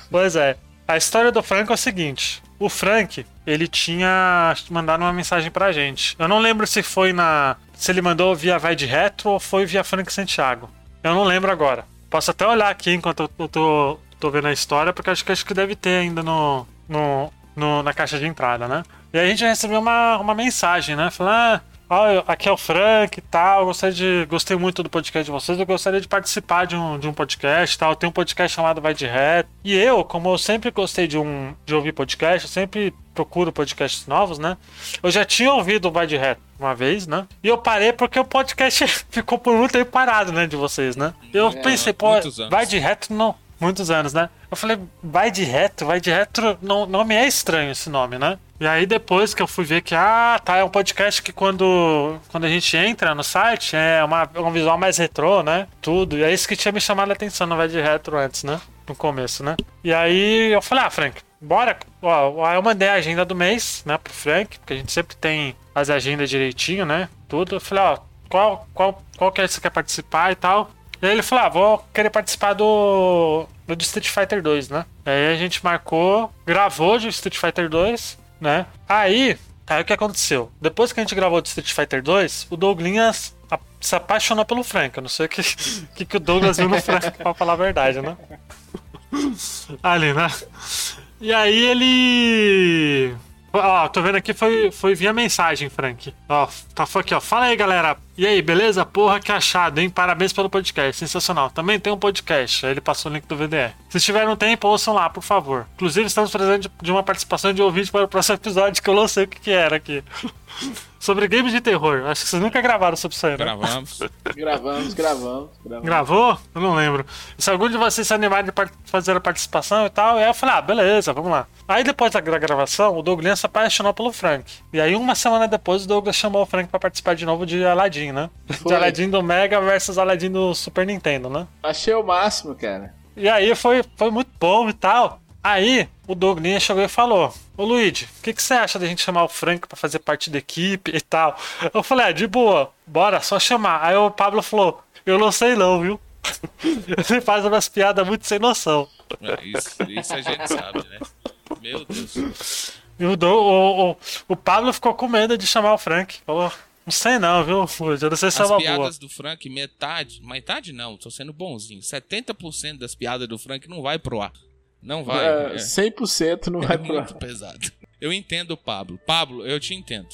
[SPEAKER 4] Pois é. A história do Frank é o seguinte: o Frank, ele tinha mandado uma mensagem pra gente. Eu não lembro se foi na. Se ele mandou via Vai de Retro ou foi via Frank Santiago. Eu não lembro agora. Posso até olhar aqui enquanto eu tô, tô vendo a história, porque acho que acho que deve ter ainda no, no, no, na caixa de entrada, né? E a gente recebeu uma, uma mensagem, né? Falando, ah, ah, aqui é o Frank e tal, gostei, de, gostei muito do podcast de vocês, eu gostaria de participar de um, de um podcast tal. Tem um podcast chamado Vai de Reto. E eu, como eu sempre gostei de, um, de ouvir podcast, eu sempre procuro podcasts novos, né? Eu já tinha ouvido o Vai de Reto uma vez, né? E eu parei porque o podcast *laughs* ficou por muito tempo parado, né, de vocês, né? Eu é, pensei, pô, Vai de Reto não muitos anos, né? Eu falei, vai de reto, vai de reto, não, não me é estranho esse nome, né? E aí depois que eu fui ver que, ah, tá, é um podcast que quando, quando a gente entra no site é uma, um visual mais retrô, né? Tudo. E é isso que tinha me chamado a atenção no Vai de Retro antes, né? No começo, né? E aí eu falei, ah, Frank, bora. Ó, eu mandei a agenda do mês, né, pro Frank, porque a gente sempre tem as agendas direitinho, né? Tudo. Eu falei, ó, qual, qual, qual que é que você quer participar e tal. E aí ele falou: ah, vou querer participar do, do Street Fighter 2, né? Aí a gente marcou, gravou de Street Fighter 2, né? Aí, aí o que aconteceu? Depois que a gente gravou de Street Fighter 2, o Douglas se apaixonou pelo Frank. Eu não sei o que, *laughs* que, que o Douglas viu no Frank, pra falar a verdade, né? *laughs* Ali, né? E aí ele Ó, tô vendo aqui, foi, foi via mensagem, Frank. Ó, tá aqui, ó. Fala aí, galera. E aí, beleza? Porra, que achado, hein? Parabéns pelo podcast, sensacional. Também tem um podcast, aí ele passou o link do VDR. Se tiverem um tempo, ouçam lá, por favor. Inclusive, estamos presentes de uma participação de ouvinte para o próximo episódio, que eu não sei o que, que era aqui. *laughs* sobre games de terror. Acho que vocês nunca gravaram sobre isso aí, né?
[SPEAKER 3] Gravamos. *laughs*
[SPEAKER 2] gravamos, gravamos, gravamos.
[SPEAKER 4] Gravou? Eu não lembro. Se algum de vocês se animar de fazer a participação e tal, aí eu falei, ah, beleza, vamos lá. Aí depois da gravação, o Douglas se apaixonou pelo Frank. E aí, uma semana depois, o Douglas chamou o Frank para participar de novo de Aladdin, né? Foi. De Aladdin do Mega versus Aladdin do Super Nintendo, né?
[SPEAKER 2] Achei o máximo, cara.
[SPEAKER 4] E aí foi, foi muito bom e tal. Aí, o Douglas chegou e falou: Ô Luigi, o que, que você acha da gente chamar o Frank para fazer parte da equipe e tal? Eu falei: ah, de boa, bora, só chamar. Aí o Pablo falou: Eu não sei não, viu? *laughs* Ele faz umas piadas muito sem noção.
[SPEAKER 3] É, isso, isso a gente sabe, né? Meu Deus.
[SPEAKER 4] E o, o, o, o Pablo ficou com medo de chamar o Frank. Falou: não sei não, viu, Luigi? Eu não sei se
[SPEAKER 3] As
[SPEAKER 4] é uma
[SPEAKER 3] piadas
[SPEAKER 4] boa.
[SPEAKER 3] do Frank, metade, metade não, tô sendo bonzinho. 70% das piadas do Frank não vai pro ar. Não vai.
[SPEAKER 2] É, é. 100% não
[SPEAKER 3] é
[SPEAKER 2] vai pro
[SPEAKER 3] muito pesado. Eu entendo o Pablo. Pablo, eu te entendo.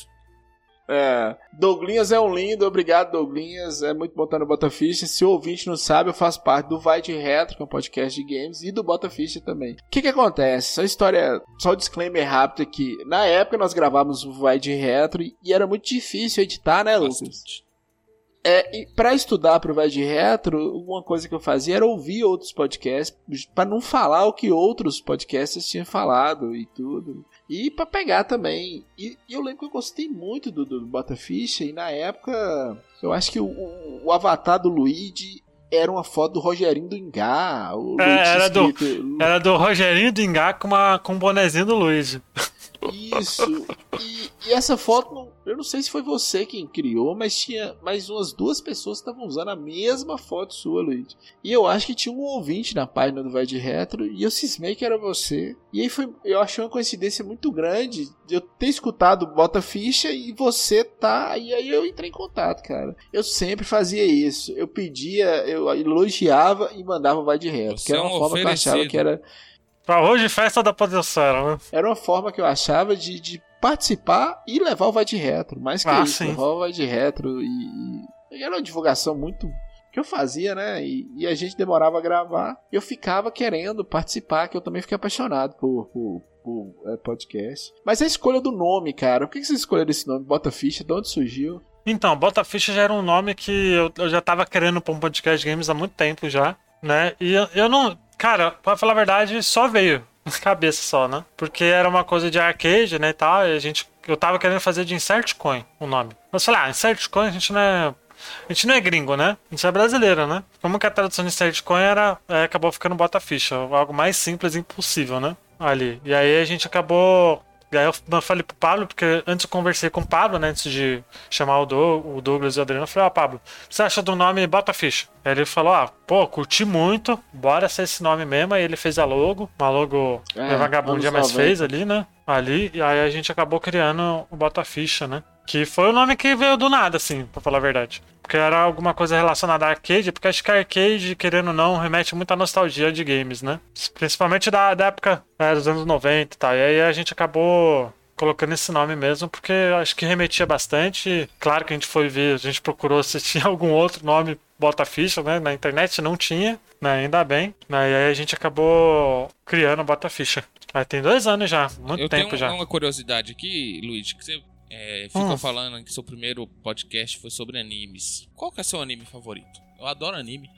[SPEAKER 2] É, Douglinhas é um lindo, obrigado Douglinhas, é muito bom estar no Bota Ficha. Se o ouvinte não sabe, eu faço parte do Vai de Retro, que é um podcast de games, e do Bota Ficha também. O que que acontece? Só história, só um disclaimer rápido aqui. Na época nós gravávamos o Vai de Retro e era muito difícil editar, né, Lucas? É, para estudar para o Vai de Retro, uma coisa que eu fazia era ouvir outros podcasts, para não falar o que outros podcasts tinham falado e tudo. E para pegar também. E, e, eu lembro que eu gostei muito do, do Bota Ficha, e na época eu acho que o, o, o avatar do Luigi era uma foto do Rogerinho do Ingá.
[SPEAKER 4] É, era, do, era do Rogerinho do Ingá com, uma, com um bonezinho do Luigi.
[SPEAKER 2] Isso. E, e, essa foto, eu não sei se foi você quem criou, mas tinha mais umas duas pessoas que estavam usando a mesma foto sua, Luiz. E eu acho que tinha um ouvinte na página do Vai de Retro e eu cismei que era você. E aí foi, eu achei uma coincidência muito grande de eu ter escutado Bota Ficha e você tá. E aí eu entrei em contato, cara. Eu sempre fazia isso. Eu pedia, eu elogiava e mandava o Vai de Retro. Você que era uma é um forma oferecido. que eu achava que era
[SPEAKER 4] Pra hoje, festa da Podosfera, né?
[SPEAKER 2] Era uma forma que eu achava de, de participar e levar o Vai de Retro. Mais que ah, isso, sim. levar o Vai de Retro e, e. Era uma divulgação muito que eu fazia, né? E, e, a gente demorava a gravar. E eu ficava querendo participar, que eu também fiquei apaixonado por, por, por é, podcast. Mas a escolha do nome, cara, por que, que você escolheu esse nome? Bota Ficha, de onde surgiu?
[SPEAKER 4] Então, Bota Ficha já era um nome que eu, eu já tava querendo pra um podcast games há muito tempo já, né? E eu, eu não. Cara, pra falar a verdade, só veio cabeça só, né? Porque era uma coisa de arcade, né, e tal, e a gente... Eu tava querendo fazer de Insert Coin o nome. Mas falei, ah, Insert Coin a gente não é... A gente não é gringo, né? A gente é brasileiro, né? Como que a tradução de Coin era... É, acabou ficando bota ficha. Algo mais simples e impossível, né? Ali. E aí a gente acabou aí eu falei pro Pablo, porque antes eu conversei com o Pablo, né? Antes de chamar o, o Douglas e o Adriano, eu falei, ó, ah, Pablo, você acha do nome Bota Ficha? Aí ele falou, ah, pô, curti muito, bora ser esse nome mesmo. Aí ele fez a logo, uma logo é, vagabundinha mais fez ali, né? Ali, e aí a gente acabou criando o Bota Ficha, né? Que foi o nome que veio do nada, assim, pra falar a verdade. Porque era alguma coisa relacionada a arcade, porque acho que arcade, querendo ou não, remete muito à nostalgia de games, né? Principalmente da, da época né, dos anos 90 e tal. E aí a gente acabou colocando esse nome mesmo, porque acho que remetia bastante. Claro que a gente foi ver, a gente procurou se tinha *laughs* algum outro nome Bota Ficha, né? Na internet não tinha, né? ainda bem. Né? E aí a gente acabou criando Bota Ficha. Aí tem dois anos já, muito
[SPEAKER 3] Eu
[SPEAKER 4] tempo
[SPEAKER 3] tenho
[SPEAKER 4] já.
[SPEAKER 3] uma curiosidade aqui, Luiz, que você é, ficou
[SPEAKER 4] Hum.
[SPEAKER 3] falando que seu primeiro podcast foi sobre animes. Qual que é seu anime favorito? Eu adoro anime.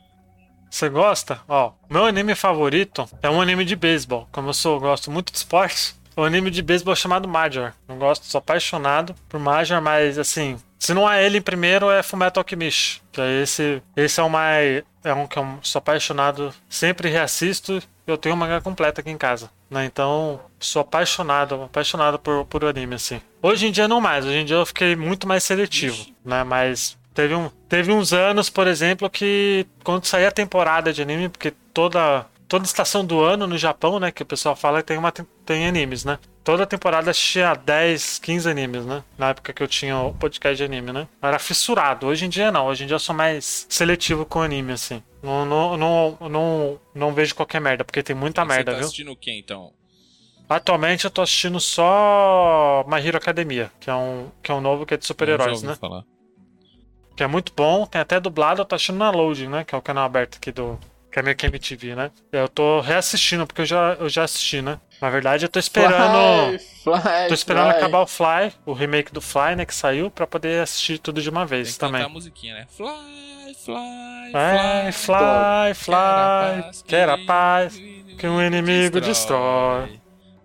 [SPEAKER 4] Você gosta? Ó, meu anime favorito é um anime de beisebol. Como eu sou, gosto muito de esporte, o anime de beisebol chamado Major. Eu gosto, sou apaixonado por Major, mas assim, se não é ele em primeiro, é Fullmetal Alchemist. Que é esse, esse é o mais é um que eu sou apaixonado, sempre reassisto. Eu tenho uma mangá completa aqui em casa, né? Então, sou apaixonado, apaixonado por, por anime assim. Hoje em dia não mais, hoje em dia eu fiquei muito mais seletivo,
[SPEAKER 3] Ixi.
[SPEAKER 4] né? Mas Teve, um, teve uns anos, por exemplo, que quando saía a temporada de anime, porque toda, toda estação do ano no Japão, né, que o pessoal fala que tem, uma, tem animes, né? Toda temporada tinha 10, 15 animes, né? Na época que eu tinha o podcast de anime, né? Eu era fissurado. Hoje em dia não. Hoje em dia eu sou mais seletivo com anime, assim. Não, não, não, não, não vejo qualquer merda, porque tem muita
[SPEAKER 3] Você
[SPEAKER 4] merda,
[SPEAKER 3] tá
[SPEAKER 4] viu?
[SPEAKER 3] assistindo o que então?
[SPEAKER 4] Atualmente eu tô assistindo só My Hero Academia, que é um, que é um novo que é de super-heróis, né?
[SPEAKER 3] falar.
[SPEAKER 4] Que é muito bom, tem até dublado, eu tô assistindo na Loading, né? Que é o canal aberto aqui do. Que é meio que MTV, né? Eu tô reassistindo, porque eu já, eu já assisti, né? Na verdade, eu tô esperando.
[SPEAKER 2] Fly, fly,
[SPEAKER 4] Tô esperando
[SPEAKER 2] fly.
[SPEAKER 4] acabar o Fly, o remake do Fly, né? Que saiu, pra poder assistir tudo de uma
[SPEAKER 3] Tem
[SPEAKER 4] vez
[SPEAKER 3] que cantar
[SPEAKER 4] também.
[SPEAKER 3] a musiquinha, né? Fly, fly,
[SPEAKER 4] É, fly, fly, quer a paz que um inimigo destrói.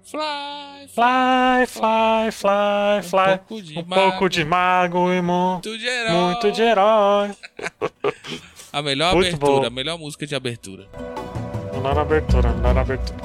[SPEAKER 3] Fly,
[SPEAKER 4] Fly, fly, fly,
[SPEAKER 3] um
[SPEAKER 4] fly.
[SPEAKER 3] pouco de
[SPEAKER 4] Um pouco de mago e mu-
[SPEAKER 3] muito de herói.
[SPEAKER 4] muito de herói. *laughs*
[SPEAKER 3] A melhor
[SPEAKER 4] Muito
[SPEAKER 3] abertura,
[SPEAKER 4] bom.
[SPEAKER 3] a melhor música de abertura.
[SPEAKER 4] Na abertura, na abertura.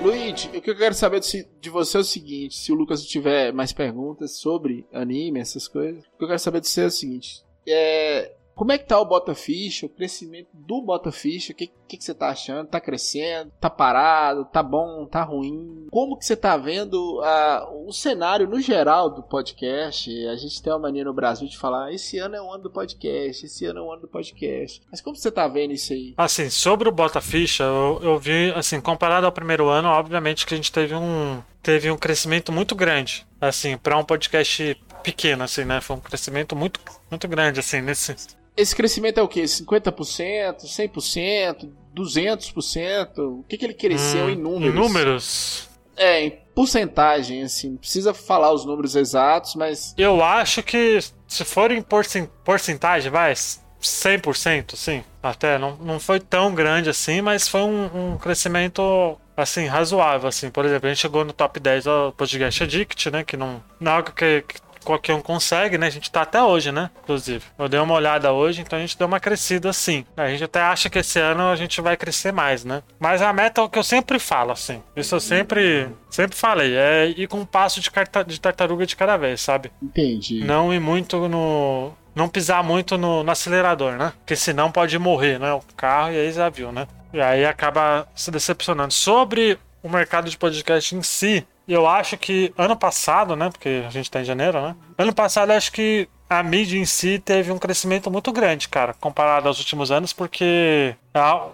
[SPEAKER 2] Luigi, o que eu quero saber de, de você é o seguinte: se o Lucas tiver mais perguntas sobre anime, essas coisas, o que eu quero saber de você é o seguinte: é, como é que tá o Bota Ficha, o crescimento do Bota Ficha? O que, que, que você tá achando? Tá crescendo? Tá parado? Tá bom? Tá ruim? Como que você tá vendo ah, o cenário no geral do podcast? A gente tem uma mania no Brasil de falar: esse ano é o ano do podcast, esse ano é o ano do podcast. Mas como você tá vendo isso aí?
[SPEAKER 4] Assim, sobre o Bota Ficha, eu, eu vi, assim, comparado ao primeiro ano, obviamente que a gente teve um, teve um crescimento muito grande, assim, para um podcast pequeno, assim, né? Foi um crescimento muito, muito grande, assim, nesse...
[SPEAKER 2] Esse crescimento é o quê? 50%, 100%, 200%? O que, que ele cresceu
[SPEAKER 4] Hum,
[SPEAKER 2] em números?
[SPEAKER 4] Em números,
[SPEAKER 2] É, em porcentagem, assim. Não precisa falar os números exatos, mas
[SPEAKER 4] eu acho que se for em porcen- porcentagem, vai, 100%, sim, até, não, não foi tão grande assim, mas foi um, um crescimento, assim, razoável, assim, por exemplo, a gente chegou no top 10 do Podcast Addict, né, que não, não é algo que, que qualquer um consegue, né, a gente tá até hoje, né, inclusive, eu dei uma olhada hoje, então a gente deu uma crescida, assim, a gente até acha que esse ano a gente vai crescer mais, né, mas a meta é o que eu sempre falo, assim, isso eu sempre, sempre falei, é ir com um passo de, carta, de tartaruga de cada vez, sabe,
[SPEAKER 2] entendi.
[SPEAKER 4] não ir muito no. Não pisar muito no, no acelerador, né? Porque senão pode morrer, né? O carro e aí já viu, né? E aí acaba se decepcionando. Sobre o mercado de podcast em si, eu acho que ano passado, né? Porque a gente tá em janeiro, né? Ano passado, acho que a mídia em si teve um crescimento muito grande, cara, comparado aos últimos anos, porque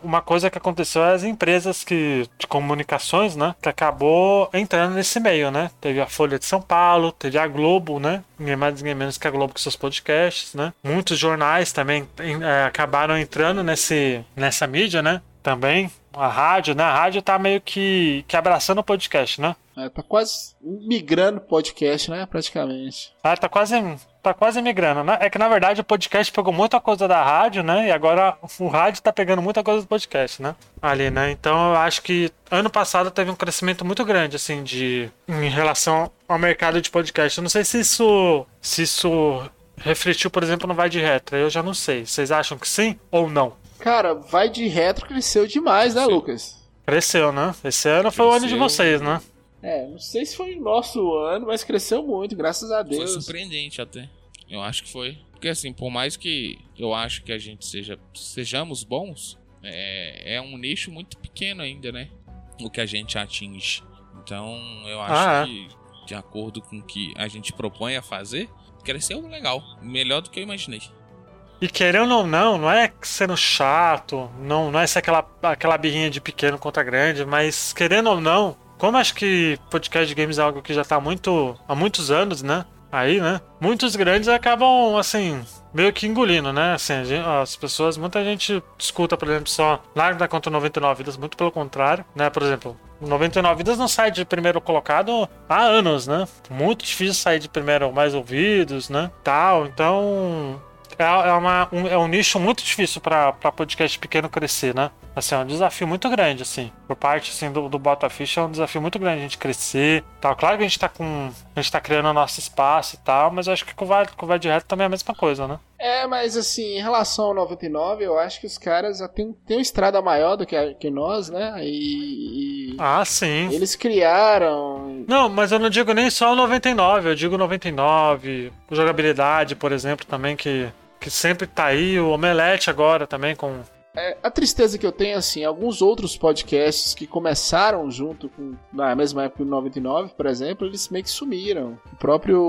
[SPEAKER 4] uma coisa que aconteceu é as empresas que, de comunicações, né, que acabou entrando nesse meio, né? Teve a Folha de São Paulo, teve a Globo, né? Ninguém mais, ninguém menos que a Globo com seus podcasts, né? Muitos jornais também é, acabaram entrando nesse, nessa mídia, né? Também. A rádio, né? A rádio tá meio que, que abraçando o podcast, né?
[SPEAKER 2] É, tá quase migrando podcast, né? Praticamente.
[SPEAKER 4] Ah, tá quase, tá quase migrando, né? É que na verdade o podcast pegou muita coisa da rádio, né? E agora o rádio tá pegando muita coisa do podcast, né? Ali, né? Então eu acho que ano passado teve um crescimento muito grande, assim, de em relação ao mercado de podcast. Eu não sei se isso, se isso refletiu, por exemplo, no Vai de Retro. Eu já não sei. Vocês acham que sim ou não?
[SPEAKER 2] Cara, vai de retro cresceu demais, né,
[SPEAKER 3] Cresceu.
[SPEAKER 2] Lucas?
[SPEAKER 4] Cresceu, né? Esse ano foi o ano de
[SPEAKER 3] Cresceu.
[SPEAKER 4] vocês, né?
[SPEAKER 2] É, não sei se foi o nosso ano, mas cresceu muito, graças a
[SPEAKER 3] Foi
[SPEAKER 2] Deus.
[SPEAKER 3] surpreendente até. Eu acho que foi. Porque assim, por mais que eu acho que a gente seja sejamos bons, é, é um nicho muito pequeno ainda, né? O que a gente atinge. Então, eu acho
[SPEAKER 4] Ah, é.
[SPEAKER 3] que, de acordo com o que a gente propõe a fazer, cresceu legal. Melhor do que eu imaginei.
[SPEAKER 4] E querendo ou não, não é sendo chato, não, não é ser aquela, aquela birrinha de pequeno contra grande, mas querendo ou não, como acho que podcast de games é algo que já tá muito há muitos anos, né? Aí, né? Muitos grandes acabam, assim, meio que engolindo, né? Assim, as pessoas, muita gente escuta, por exemplo, só Largo da Conta 99 Vidas, muito pelo contrário, né? Por exemplo, 99 Vidas não sai de primeiro colocado há anos, né? Muito difícil sair de primeiro mais ouvidos, né? Tal, então é, é, uma, um, é um nicho muito difícil para podcast pequeno crescer, né? Assim, é um desafio muito grande, assim. Por parte assim, do, do Bota Ficha, é um desafio muito grande a gente crescer. Tal. Claro que a gente tá com. A gente tá criando o nosso espaço e tal, mas eu acho que com o Vai, com o Vai Direto também é a mesma coisa, né?
[SPEAKER 2] É, mas assim, em relação ao 99, eu acho que os caras já têm, têm uma estrada maior do que, a, que nós, né? E,
[SPEAKER 4] e, Ah, sim.
[SPEAKER 2] Eles criaram.
[SPEAKER 4] Não, mas eu não digo nem só o 99, eu digo 99, jogabilidade, por exemplo, também, que que sempre tá aí, o Omelete agora também com.
[SPEAKER 2] É, a tristeza que eu tenho, assim, alguns outros podcasts que começaram junto com. Na mesma época do 99, por exemplo, eles meio que sumiram. O próprio.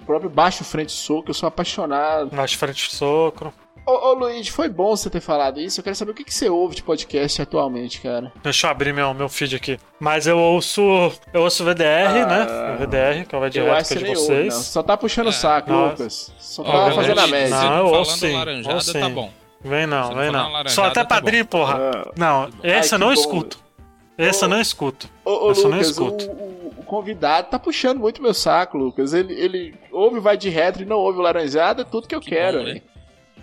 [SPEAKER 2] O próprio Baixo Frente Soco, eu sou apaixonado.
[SPEAKER 4] Baixo Frente Soco.
[SPEAKER 2] Ô, ô Luiz, foi bom você ter falado isso. Eu quero saber o que, que você ouve de podcast atualmente, cara.
[SPEAKER 4] Deixa eu abrir meu, meu feed aqui. Mas eu ouço. Eu ouço VDR, ah, né? O VDR, que é o direto de vocês. Ouve.
[SPEAKER 2] Só tá puxando o é, saco, não, Lucas. Só tá fazendo a média.
[SPEAKER 3] Não, eu ouço sim. Laranjada, ouço tá sim. tá bom.
[SPEAKER 4] Vem não, vem não. Só até tá padrinho, bom. porra. Ah. Não, esse eu não escuto. Esse eu não escuto.
[SPEAKER 2] Ô, Lucas, eu não escuto. O, o, convidado tá puxando muito meu saco, Lucas. Ele, ele ouve vai de retro e não ouve o laranjada, é tudo que eu que quero. Bom, né?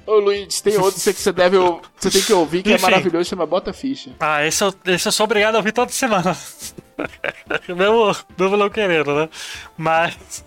[SPEAKER 2] Ô Luiz, tem outro que você deve você tem que ouvir que é Enfim. é maravilhoso, chama Bota Ficha.
[SPEAKER 4] Ah, esse eu, esse eu sou obrigado a ouvir toda semana. *laughs* mesmo, mesmo não querendo, né? Mas.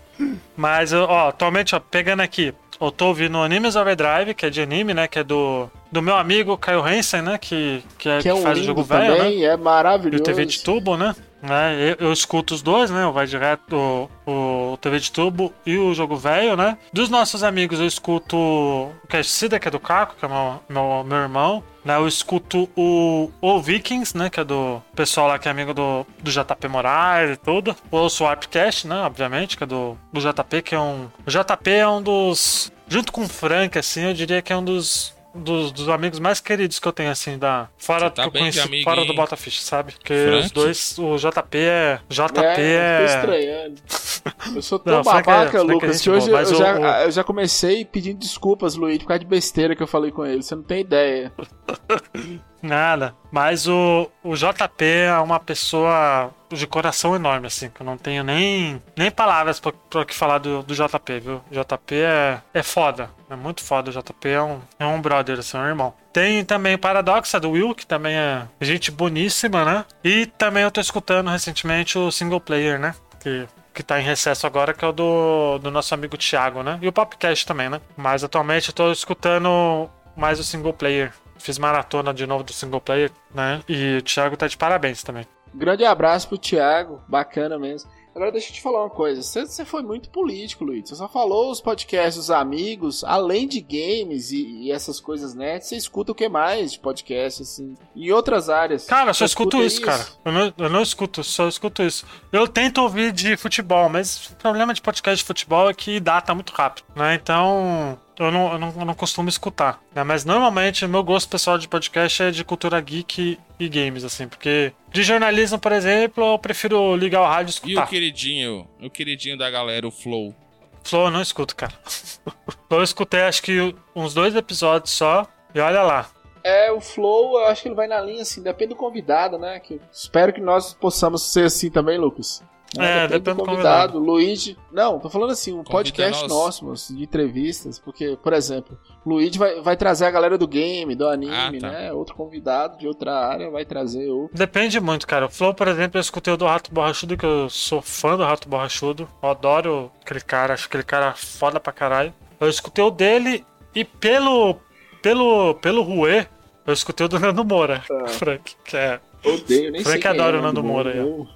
[SPEAKER 4] Mas, ó, atualmente, ó, pegando aqui, eu tô ouvindo Animes Overdrive, que é de anime, né? Que é do, do meu amigo Caio Hansen, né? Que, que, é, que, é um faz o jogo velho, né?
[SPEAKER 2] é maravilhoso. E o
[SPEAKER 4] TV de tubo, né? Né? Eu, eu, escuto os dois, né? O Vai Direto, o, o TV de Tubo e o Jogo Velho, né? Dos nossos amigos, eu escuto o Cash Cida, que é do Caco, que é meu, meu, meu irmão. Né? Eu escuto o, o Vikings, né? Que é do pessoal lá que é amigo do, do JP Moraes e tudo. O Warpcast, né? Obviamente, que é do, do JP, que é um. O JP é um dos. Junto com o Frank, assim, eu diria que é um dos dos, dos, amigos mais queridos que eu tenho, assim, da. Fora tá que eu conheci, amigo, fora do Botafish, sabe? Porque Frank? os dois, o JP é. JP é.
[SPEAKER 2] é... Eu tô estranhando. *laughs* Eu sou tão Não, babaca, é, Lucas, que hoje eu, eu, já, o... eu já comecei pedindo desculpas, Luiz, por causa de besteira que eu falei com ele. Você não tem ideia. *laughs*
[SPEAKER 4] Nada. Mas o, o JP é uma pessoa de coração enorme, assim, que eu não tenho nem, nem palavras pra, pra que falar do, do JP, viu? JP é, é foda. É muito foda. O JP é um, é um brother, assim, é um irmão. Tem também o Paradoxa do Will, que também é gente boníssima, né? E também eu tô escutando recentemente o single player, né? Que que tá em recesso agora, que é o do, do nosso amigo Thiago, né? E o Popcast também, né? Mas atualmente eu tô escutando mais o single player. Fiz maratona de novo do single player, né? E o Thiago tá de parabéns também.
[SPEAKER 2] Grande abraço pro Thiago, bacana mesmo. Agora deixa eu te falar uma coisa. Você, você foi muito político, Luiz. Você só falou os podcasts dos amigos, além de games e, e essas coisas né? Você escuta o que mais de podcast, assim? Em outras áreas.
[SPEAKER 4] Cara, eu só escuto isso, isso, cara. Eu não, eu não escuto, só escuto isso. Eu tento ouvir de futebol, mas o problema de podcast de futebol é que data muito rápido, né? Então eu não, eu não, eu não costumo escutar. Né? Mas normalmente o meu gosto pessoal de podcast é de cultura geek e games, assim, porque de jornalismo, por exemplo, eu prefiro ligar o rádio e escutar.
[SPEAKER 3] E o queridinho, o queridinho da galera, o Flow?
[SPEAKER 4] Flow eu não escuto, cara. *laughs* eu escutei acho que uns dois episódios só, e olha lá.
[SPEAKER 2] É, o Flow, eu acho que ele vai na linha, assim, depende do convidado, né? Que espero que nós possamos ser assim também, Lucas.
[SPEAKER 4] É, depende, do convidado. convidado.
[SPEAKER 2] Luigi. Não, tô falando assim, um Convida podcast nosso, nosso, de entrevistas. Porque, por exemplo, Luigi vai, vai trazer a galera do game, do anime, ah, tá. né? Outro convidado de outra área vai trazer o.
[SPEAKER 4] Depende muito, cara. O Flow, por exemplo, eu escutei o do Rato Borrachudo, que eu sou fã do Rato Borrachudo. Eu adoro aquele cara, acho aquele cara foda pra caralho. Eu escutei o dele e pelo. Pelo. Pelo Rue, eu escutei o do Nando Moura, ah. *laughs* Frank, que é
[SPEAKER 2] Odeio, nem
[SPEAKER 4] Frank
[SPEAKER 2] sei
[SPEAKER 4] adora é, o Nando Moura.
[SPEAKER 2] Eu,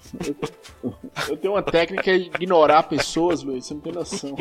[SPEAKER 2] eu, eu, tenho uma técnica de ignorar pessoas, Luiz, você não tem noção.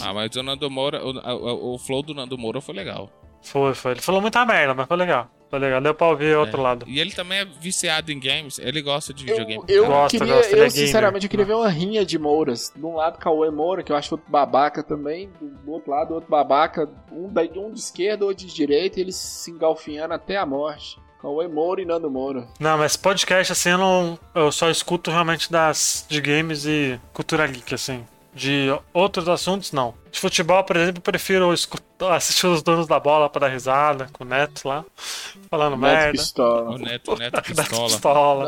[SPEAKER 3] Ah, mas o Nando Moura, o, o, o flow do Nando Moura foi legal.
[SPEAKER 4] Foi, foi. Ele falou muita merda, mas foi legal. Tá legal, deu pra ouvir outro
[SPEAKER 3] É.
[SPEAKER 4] lado.
[SPEAKER 3] E ele também é viciado em games, ele gosta de
[SPEAKER 2] Eu,
[SPEAKER 3] videogame.
[SPEAKER 2] eu
[SPEAKER 4] Gosta,
[SPEAKER 2] queria,
[SPEAKER 4] gosta, ele é
[SPEAKER 2] eu
[SPEAKER 4] gamer.
[SPEAKER 2] sinceramente eu queria ver uma rinha de Mouras. De um lado Cauê Moura, que eu acho outro babaca também, do outro lado outro babaca, um, da, um de esquerda ou de direita, e eles se engalfinhando até a morte. Cauê Moura e Nando Moura.
[SPEAKER 4] Não, mas podcast, assim, eu não. Eu só escuto realmente das de games e cultura geek, assim. De outros assuntos, não. De futebol, por exemplo, eu prefiro escutar, assistir os donos da bola pra dar risada com o Neto lá, falando
[SPEAKER 2] Neto
[SPEAKER 4] merda.
[SPEAKER 2] Pistola.
[SPEAKER 3] O Neto, o Neto *laughs* Pistola.
[SPEAKER 4] pistola.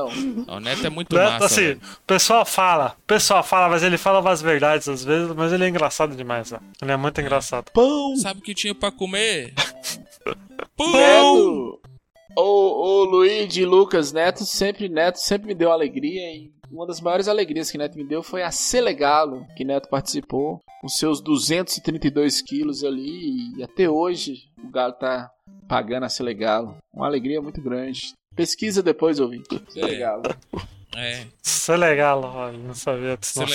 [SPEAKER 2] Não,
[SPEAKER 3] O Neto é muito
[SPEAKER 4] Neto,
[SPEAKER 3] massa.
[SPEAKER 4] assim, o pessoal fala, o pessoal fala, mas ele fala umas verdades às vezes, mas ele é engraçado demais, ó. Ele é muito engraçado.
[SPEAKER 2] pão!
[SPEAKER 3] Sabe o que tinha pra comer? *laughs* Pão!
[SPEAKER 2] Neto! O, o Luigi Lucas Neto sempre, Neto sempre me deu alegria e uma das maiores alegrias que Neto me deu foi a Selegalo, que Neto participou, com seus 232 quilos ali e até hoje o Galo tá pagando a Selegalo. Uma alegria muito grande. Pesquisa depois, ouvinte. Selegalo.
[SPEAKER 3] É,
[SPEAKER 4] Isso é legal, não sabia disso.
[SPEAKER 3] isso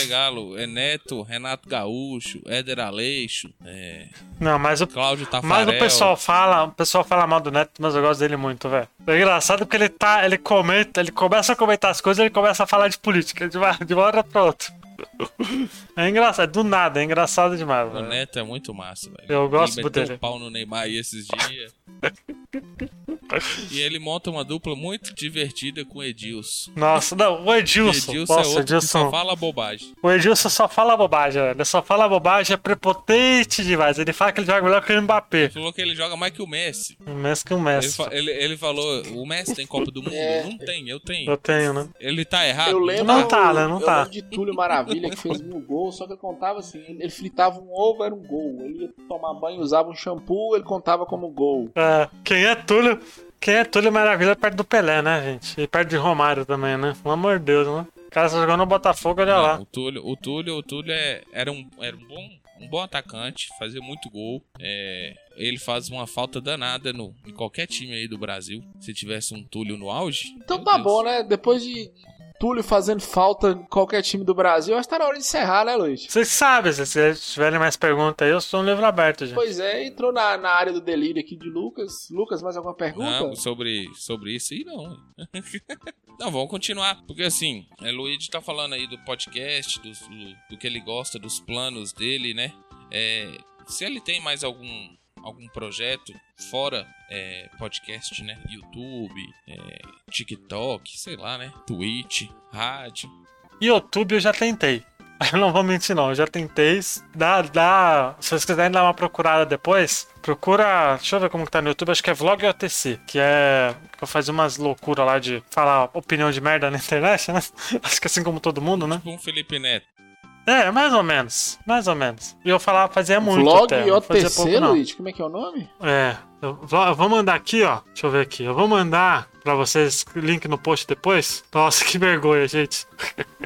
[SPEAKER 3] é. É Neto, Renato Gaúcho, Éder Aleixo, é,
[SPEAKER 4] Não, mas o
[SPEAKER 3] Cláudio Tafarel.
[SPEAKER 4] Mas o pessoal fala, o pessoal fala mal do Neto, mas eu gosto dele muito, velho. É engraçado porque ele tá, ele comenta, ele começa a comentar as coisas, ele começa a falar de política de uma, de uma hora pra outra. É engraçado, do nada, é engraçado demais,
[SPEAKER 3] O
[SPEAKER 4] velho.
[SPEAKER 3] Neto é muito massa, velho.
[SPEAKER 4] Eu gosto
[SPEAKER 3] ele meteu
[SPEAKER 4] dele.
[SPEAKER 3] o pau no Neymar aí esses dias. e ele monta uma dupla muito divertida com o Edilson.
[SPEAKER 4] Nossa, não, o Edilson,
[SPEAKER 3] Edilson é
[SPEAKER 4] nossa,
[SPEAKER 3] outro que só
[SPEAKER 4] Edilson,
[SPEAKER 3] fala bobagem.
[SPEAKER 4] o Edilson só fala bobagem, velho. Ele só fala bobagem, é prepotente demais. Ele fala que ele joga melhor que o Mbappé.
[SPEAKER 3] Ele falou que ele joga mais que o Messi.
[SPEAKER 4] Mês que
[SPEAKER 3] Ele,
[SPEAKER 4] Messi.
[SPEAKER 3] fa- ele- ele falou, o Messi tem Copa do Mundo?
[SPEAKER 2] É.
[SPEAKER 3] Não tem, eu tenho.
[SPEAKER 4] Eu tenho, né?
[SPEAKER 3] Ele tá errado?
[SPEAKER 2] Eu lembro,
[SPEAKER 4] Não tá, né? Não
[SPEAKER 2] eu
[SPEAKER 4] tá.
[SPEAKER 2] lembro de Túlio Maravilha que fez mil gols, só que ele contava assim, ele, fritava um ovo, era um gol. Ele ia tomar banho, usava um shampoo, ele contava como gol.
[SPEAKER 4] É, quem é Túlio? Quem é Túlio Maravilha perto do Pelé, né, gente? E perto de Romário também, né? Pelo amor de Deus, né? O cara só jogou no Botafogo, olha
[SPEAKER 3] Não,
[SPEAKER 4] lá.
[SPEAKER 3] o Túlio, o Túlio, o Túlio é- era, um, era um, bom, um bom atacante, fazia muito gol. É, ele faz uma falta danada no, em qualquer time aí do Brasil. Se tivesse um Túlio no auge.
[SPEAKER 2] Então tá
[SPEAKER 3] Deus.
[SPEAKER 2] bom, né? Depois de Túlio fazendo falta em qualquer time do Brasil, acho que tá na hora de encerrar, né, Luiz?
[SPEAKER 4] Vocês sabem, se vocês tiverem mais perguntas aí, eu sou um livro aberto, gente.
[SPEAKER 2] Pois é, entrou na, na área do delírio aqui de Lucas. Lucas, mais alguma pergunta?
[SPEAKER 3] Não, sobre, sobre isso aí não. *laughs* não, vamos continuar. Porque assim, é, Luigi tá falando aí do podcast, do, do, do que ele gosta, dos planos dele, né? É, se ele tem mais algum, algum projeto fora é, podcast, né? YouTube, é, TikTok, sei lá, né? Twitch, rádio.
[SPEAKER 4] YouTube eu já tentei. *laughs* Eu não vou mentir, não. Eu já tentei. Dá, dá. Se vocês quiserem dar uma procurada depois, procura. Deixa eu ver como que tá no YouTube. Acho que é Vlog OTC. Que é. Que eu fazia umas loucuras lá de falar opinião de merda na internet, né? *laughs* Acho que assim como todo mundo, né?
[SPEAKER 3] Tipo um Felipe Neto.
[SPEAKER 4] É, mais ou menos. Mais ou menos. E eu falava, fazia muito.
[SPEAKER 2] Vlog
[SPEAKER 4] até, fazia
[SPEAKER 2] OTC,
[SPEAKER 4] pouco, não.
[SPEAKER 2] Luiz? Como é que é o nome?
[SPEAKER 4] É, eu vou, eu vou mandar aqui, ó. Deixa eu ver aqui. Eu vou mandar pra vocês link no post depois. Nossa, *laughs* que vergonha, gente.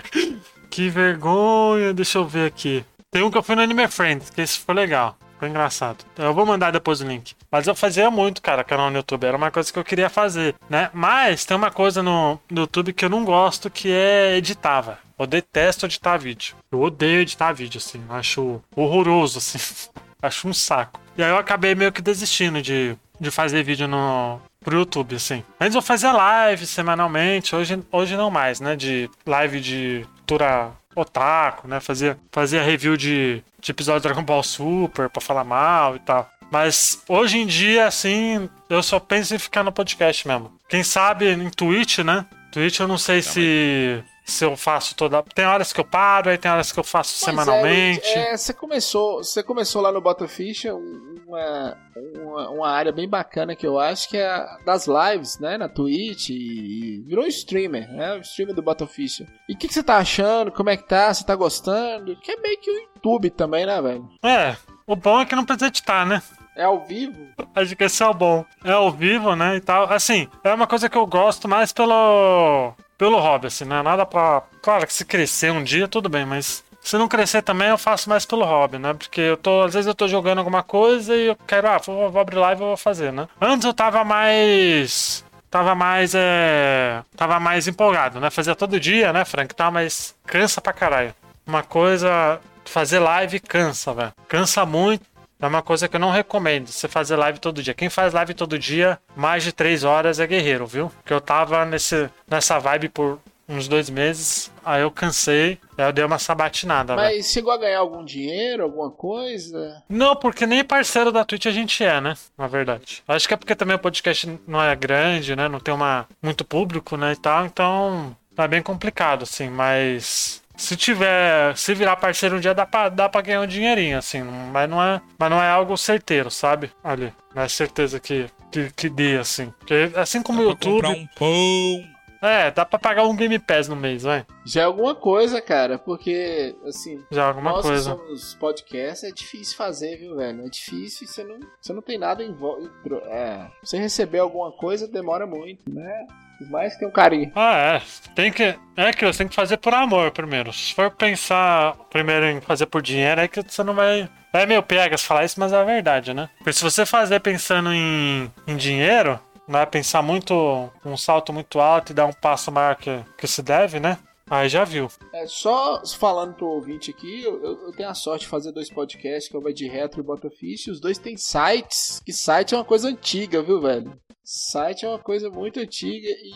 [SPEAKER 4] *laughs* que vergonha. Deixa eu ver aqui. Tem um que eu fui no Anime Friends, que esse foi legal. Foi engraçado. Então, Eu vou mandar depois o link. Mas eu fazia muito, cara, canal no YouTube. Era uma coisa que eu queria fazer, né? Mas tem uma coisa no, no YouTube que eu não gosto, que é editar. Eu detesto editar vídeo. Eu odeio editar vídeo, assim. Eu acho horroroso, assim. *laughs* acho um saco. E aí eu acabei meio que desistindo de, de fazer vídeo no, pro YouTube, assim. Antes eu fazia live semanalmente, hoje, hoje não mais, né? De live de cultura otaku, né? Fazia, fazia review de, de episódio de Dragon Ball Super pra falar mal e tal. Mas hoje em dia, assim, eu só penso em ficar no podcast mesmo. Quem sabe em Twitch, né? Twitch eu não sei se, se eu faço toda. Tem horas que eu paro, aí tem horas que eu faço
[SPEAKER 2] Pois
[SPEAKER 4] semanalmente.
[SPEAKER 2] É, Luiz, é, você começou, você começou lá no Botaficha uma, uma, uma área bem bacana que eu acho que é das lives, né, na Twitch e, e virou streamer, né, o streamer do Botaficha. E o que, que você tá achando? Como é que tá? Você tá gostando? Que é meio que o YouTube também, né, velho?
[SPEAKER 4] É, o bom é que não precisa editar, né?
[SPEAKER 2] É ao vivo?
[SPEAKER 4] Acho que esse é o bom. É ao vivo, né? E tal. Assim, é uma coisa que eu gosto mais pelo. pelo hobby, assim, né? Nada pra. Claro que se crescer um dia, tudo bem, mas. Se não crescer também, eu faço mais pelo hobby, né? Porque eu tô. Às vezes eu tô jogando alguma coisa e eu quero, ah, vou, vou abrir live e vou fazer, né? Antes eu tava mais. Tava mais. É, tava mais empolgado, né? Fazia todo dia, né, Frank? Tá, mas cansa pra caralho. Uma coisa. Fazer live cansa, velho. Cansa muito. É uma coisa que eu não recomendo, você fazer live todo dia. Quem faz live todo dia, mais de três horas é guerreiro, viu? Porque eu tava nesse, nessa vibe por uns dois meses, aí eu cansei, aí eu dei uma sabatinada.
[SPEAKER 2] Mas
[SPEAKER 4] velho.
[SPEAKER 2] chegou a ganhar algum dinheiro, alguma coisa?
[SPEAKER 4] Não, porque nem parceiro da Twitch a gente é, né? Na verdade. Acho que é porque também o podcast não é grande, né? Não tem uma muito público, né? E tal, então tá bem complicado, assim, mas. Se tiver, se virar parceiro um dia, dá pra, dá pra ganhar um dinheirinho, assim, mas não é, mas não é algo certeiro, sabe? Ali, não é certeza que, que, que dê, assim. Porque assim como o
[SPEAKER 3] Dá pra
[SPEAKER 4] YouTube.
[SPEAKER 3] comprar um pão.
[SPEAKER 4] É, dá pra pagar um Game Pass no mês, vai.
[SPEAKER 2] Já é alguma coisa, cara, porque, assim,
[SPEAKER 4] Já é alguma
[SPEAKER 2] nós
[SPEAKER 4] coisa.
[SPEAKER 2] que somos podcasts, é difícil fazer, viu, velho? É difícil e você não, você não tem nada em volta. É, você receber alguma coisa demora muito, né? Que tenha um carinho.
[SPEAKER 4] Ah, é. Tem que. É que você tem que fazer por amor primeiro. Se for pensar primeiro em fazer por dinheiro, é que você não vai. É meio pegas falar isso, mas é a verdade, né? Porque se você fazer pensando em, em dinheiro, não é pensar muito. um salto muito alto e dar um passo maior que, que se deve, né? Aí já viu.
[SPEAKER 2] É, só falando pro ouvinte aqui, eu, eu- tenho a sorte de fazer dois podcasts, que é o Vai de Retro e o e os dois têm sites, que site é uma coisa antiga, viu, velho? Site é uma coisa muito antiga e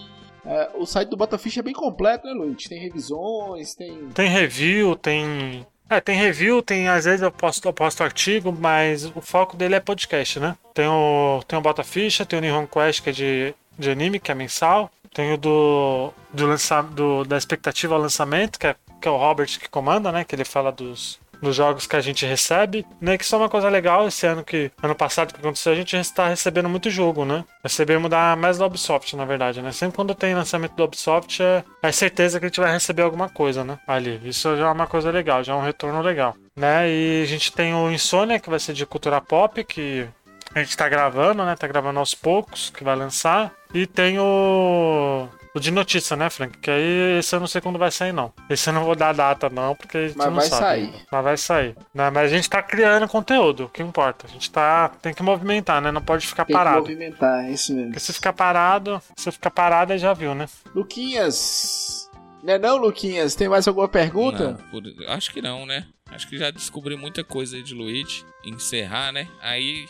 [SPEAKER 2] é, o site do Botafish é bem completo, né, Luiz? Tem revisões, tem...
[SPEAKER 4] Tem review, tem. É, tem review, tem. Às vezes eu posto, eu posto artigo, mas o foco dele é podcast, né? Tem o, tem o Bota Ficha, tem o Nihon Quest, que é de, de anime, que é mensal. Tem o do, do, lança, do da expectativa ao lançamento, que é, que é o Robert que comanda, né? Que ele fala dos, dos jogos que a gente recebe, né? Que isso é uma coisa legal esse ano que ano passado que aconteceu, a gente está recebendo muito jogo, né? Recebemos da mais da Ubisoft, na verdade, né? Sempre quando tem lançamento da Ubisoft, é, é certeza que a gente vai receber alguma coisa, né? Ali. Isso já é uma coisa legal, já é um retorno legal, né? E a gente tem o Insônia, que vai ser de cultura pop, que a gente tá gravando, né? Tá gravando aos poucos, que vai lançar. E tem o. O de notícia, né, Frank? Que aí esse eu não sei quando vai sair, não. Esse eu não vou dar data, não, porque a gente
[SPEAKER 2] Mas
[SPEAKER 4] não
[SPEAKER 2] vai
[SPEAKER 4] sabe.
[SPEAKER 2] sair.
[SPEAKER 4] Mas vai sair. Né? Mas a gente tá criando conteúdo, o que importa. A gente tá. Tem que movimentar, né? Não pode ficar
[SPEAKER 2] Tem que
[SPEAKER 4] parado.
[SPEAKER 2] movimentar, é isso mesmo.
[SPEAKER 4] Porque se ficar parado, se ficar parado, aí já viu, né?
[SPEAKER 2] Luquinhas... Né não, Luquinhas? Tem mais alguma pergunta?
[SPEAKER 3] Não, por- acho que não, né? Acho que já descobri muita coisa aí de Luigi. Encerrar, né? Aí,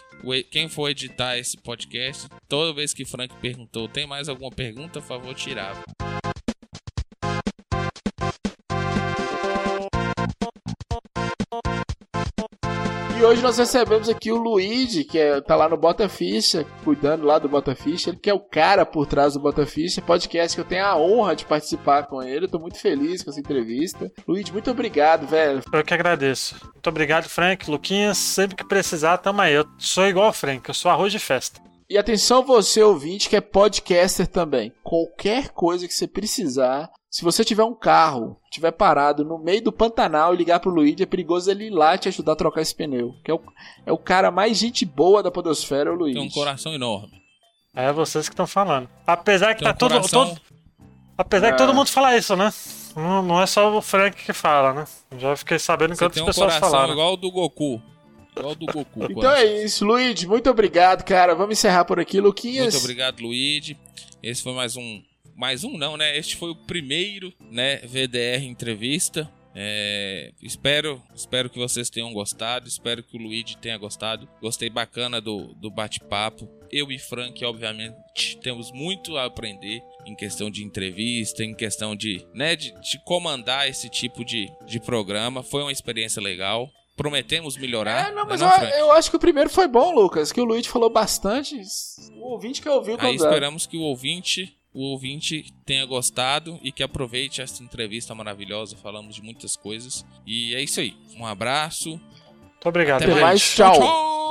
[SPEAKER 3] quem for editar esse podcast, toda vez que Frank perguntou, tem mais alguma pergunta, por favor, tirar.
[SPEAKER 2] Hoje nós recebemos aqui o Luigi, que é, tá lá no Bota Ficha, cuidando lá do Bota Ficha. Ele que é o cara por trás do Bota Ficha, podcast que eu tenho a honra de participar com ele. Eu tô muito feliz com essa entrevista. Luigi, muito obrigado, velho.
[SPEAKER 4] Eu que agradeço. Muito obrigado, Frank. Luquinhas, sempre que precisar, tamo aí. Eu sou igual o Frank, eu sou arroz de festa.
[SPEAKER 2] E atenção você, ouvinte, que é podcaster também. Qualquer coisa que você precisar, se você tiver um carro, tiver parado no meio do Pantanal e ligar pro Luigi, é perigoso ele ir lá te ajudar a trocar esse pneu. Que é o, é o cara mais gente boa da podosfera, o Luigi.
[SPEAKER 3] Tem um coração enorme.
[SPEAKER 4] É vocês que estão falando. Apesar que
[SPEAKER 3] Tem um
[SPEAKER 4] tá todo,
[SPEAKER 3] coração.
[SPEAKER 4] todo- Apesar que
[SPEAKER 2] Ah.
[SPEAKER 4] todo mundo fala isso, né? Não, não é só o Frank que fala, né? Já fiquei sabendo que
[SPEAKER 3] Você
[SPEAKER 4] outras
[SPEAKER 3] um
[SPEAKER 4] pessoas
[SPEAKER 3] coração
[SPEAKER 4] falaram.
[SPEAKER 3] igual o do Goku. Igual o do Goku.
[SPEAKER 2] Então
[SPEAKER 3] coração.
[SPEAKER 2] é isso, Luigi. Muito obrigado, cara. Vamos encerrar por aqui, Luquinhas.
[SPEAKER 3] Muito obrigado, Luigi. Esse foi mais um. Mais um não, né? Este foi o primeiro, né, VDR entrevista. É, espero, espero que vocês tenham gostado. Espero que o Luigi tenha gostado. Gostei bacana do, do bate-papo. Eu e Frank, obviamente, temos muito a aprender em questão de entrevista, em questão de, né, de, de comandar esse tipo de, de programa. Foi uma experiência legal. Prometemos melhorar.
[SPEAKER 2] É, não,
[SPEAKER 3] né
[SPEAKER 2] mas
[SPEAKER 3] não,
[SPEAKER 2] eu, eu acho que o primeiro foi bom, Lucas. Que o Luigi falou bastante. O ouvinte que ouviu
[SPEAKER 3] Aí esperamos que o ouvinte, o ouvinte tenha gostado e que aproveite essa entrevista maravilhosa. Falamos de muitas coisas. E é isso aí. Um abraço.
[SPEAKER 4] Muito obrigado,
[SPEAKER 2] Até mais. Tchau.
[SPEAKER 3] tchau.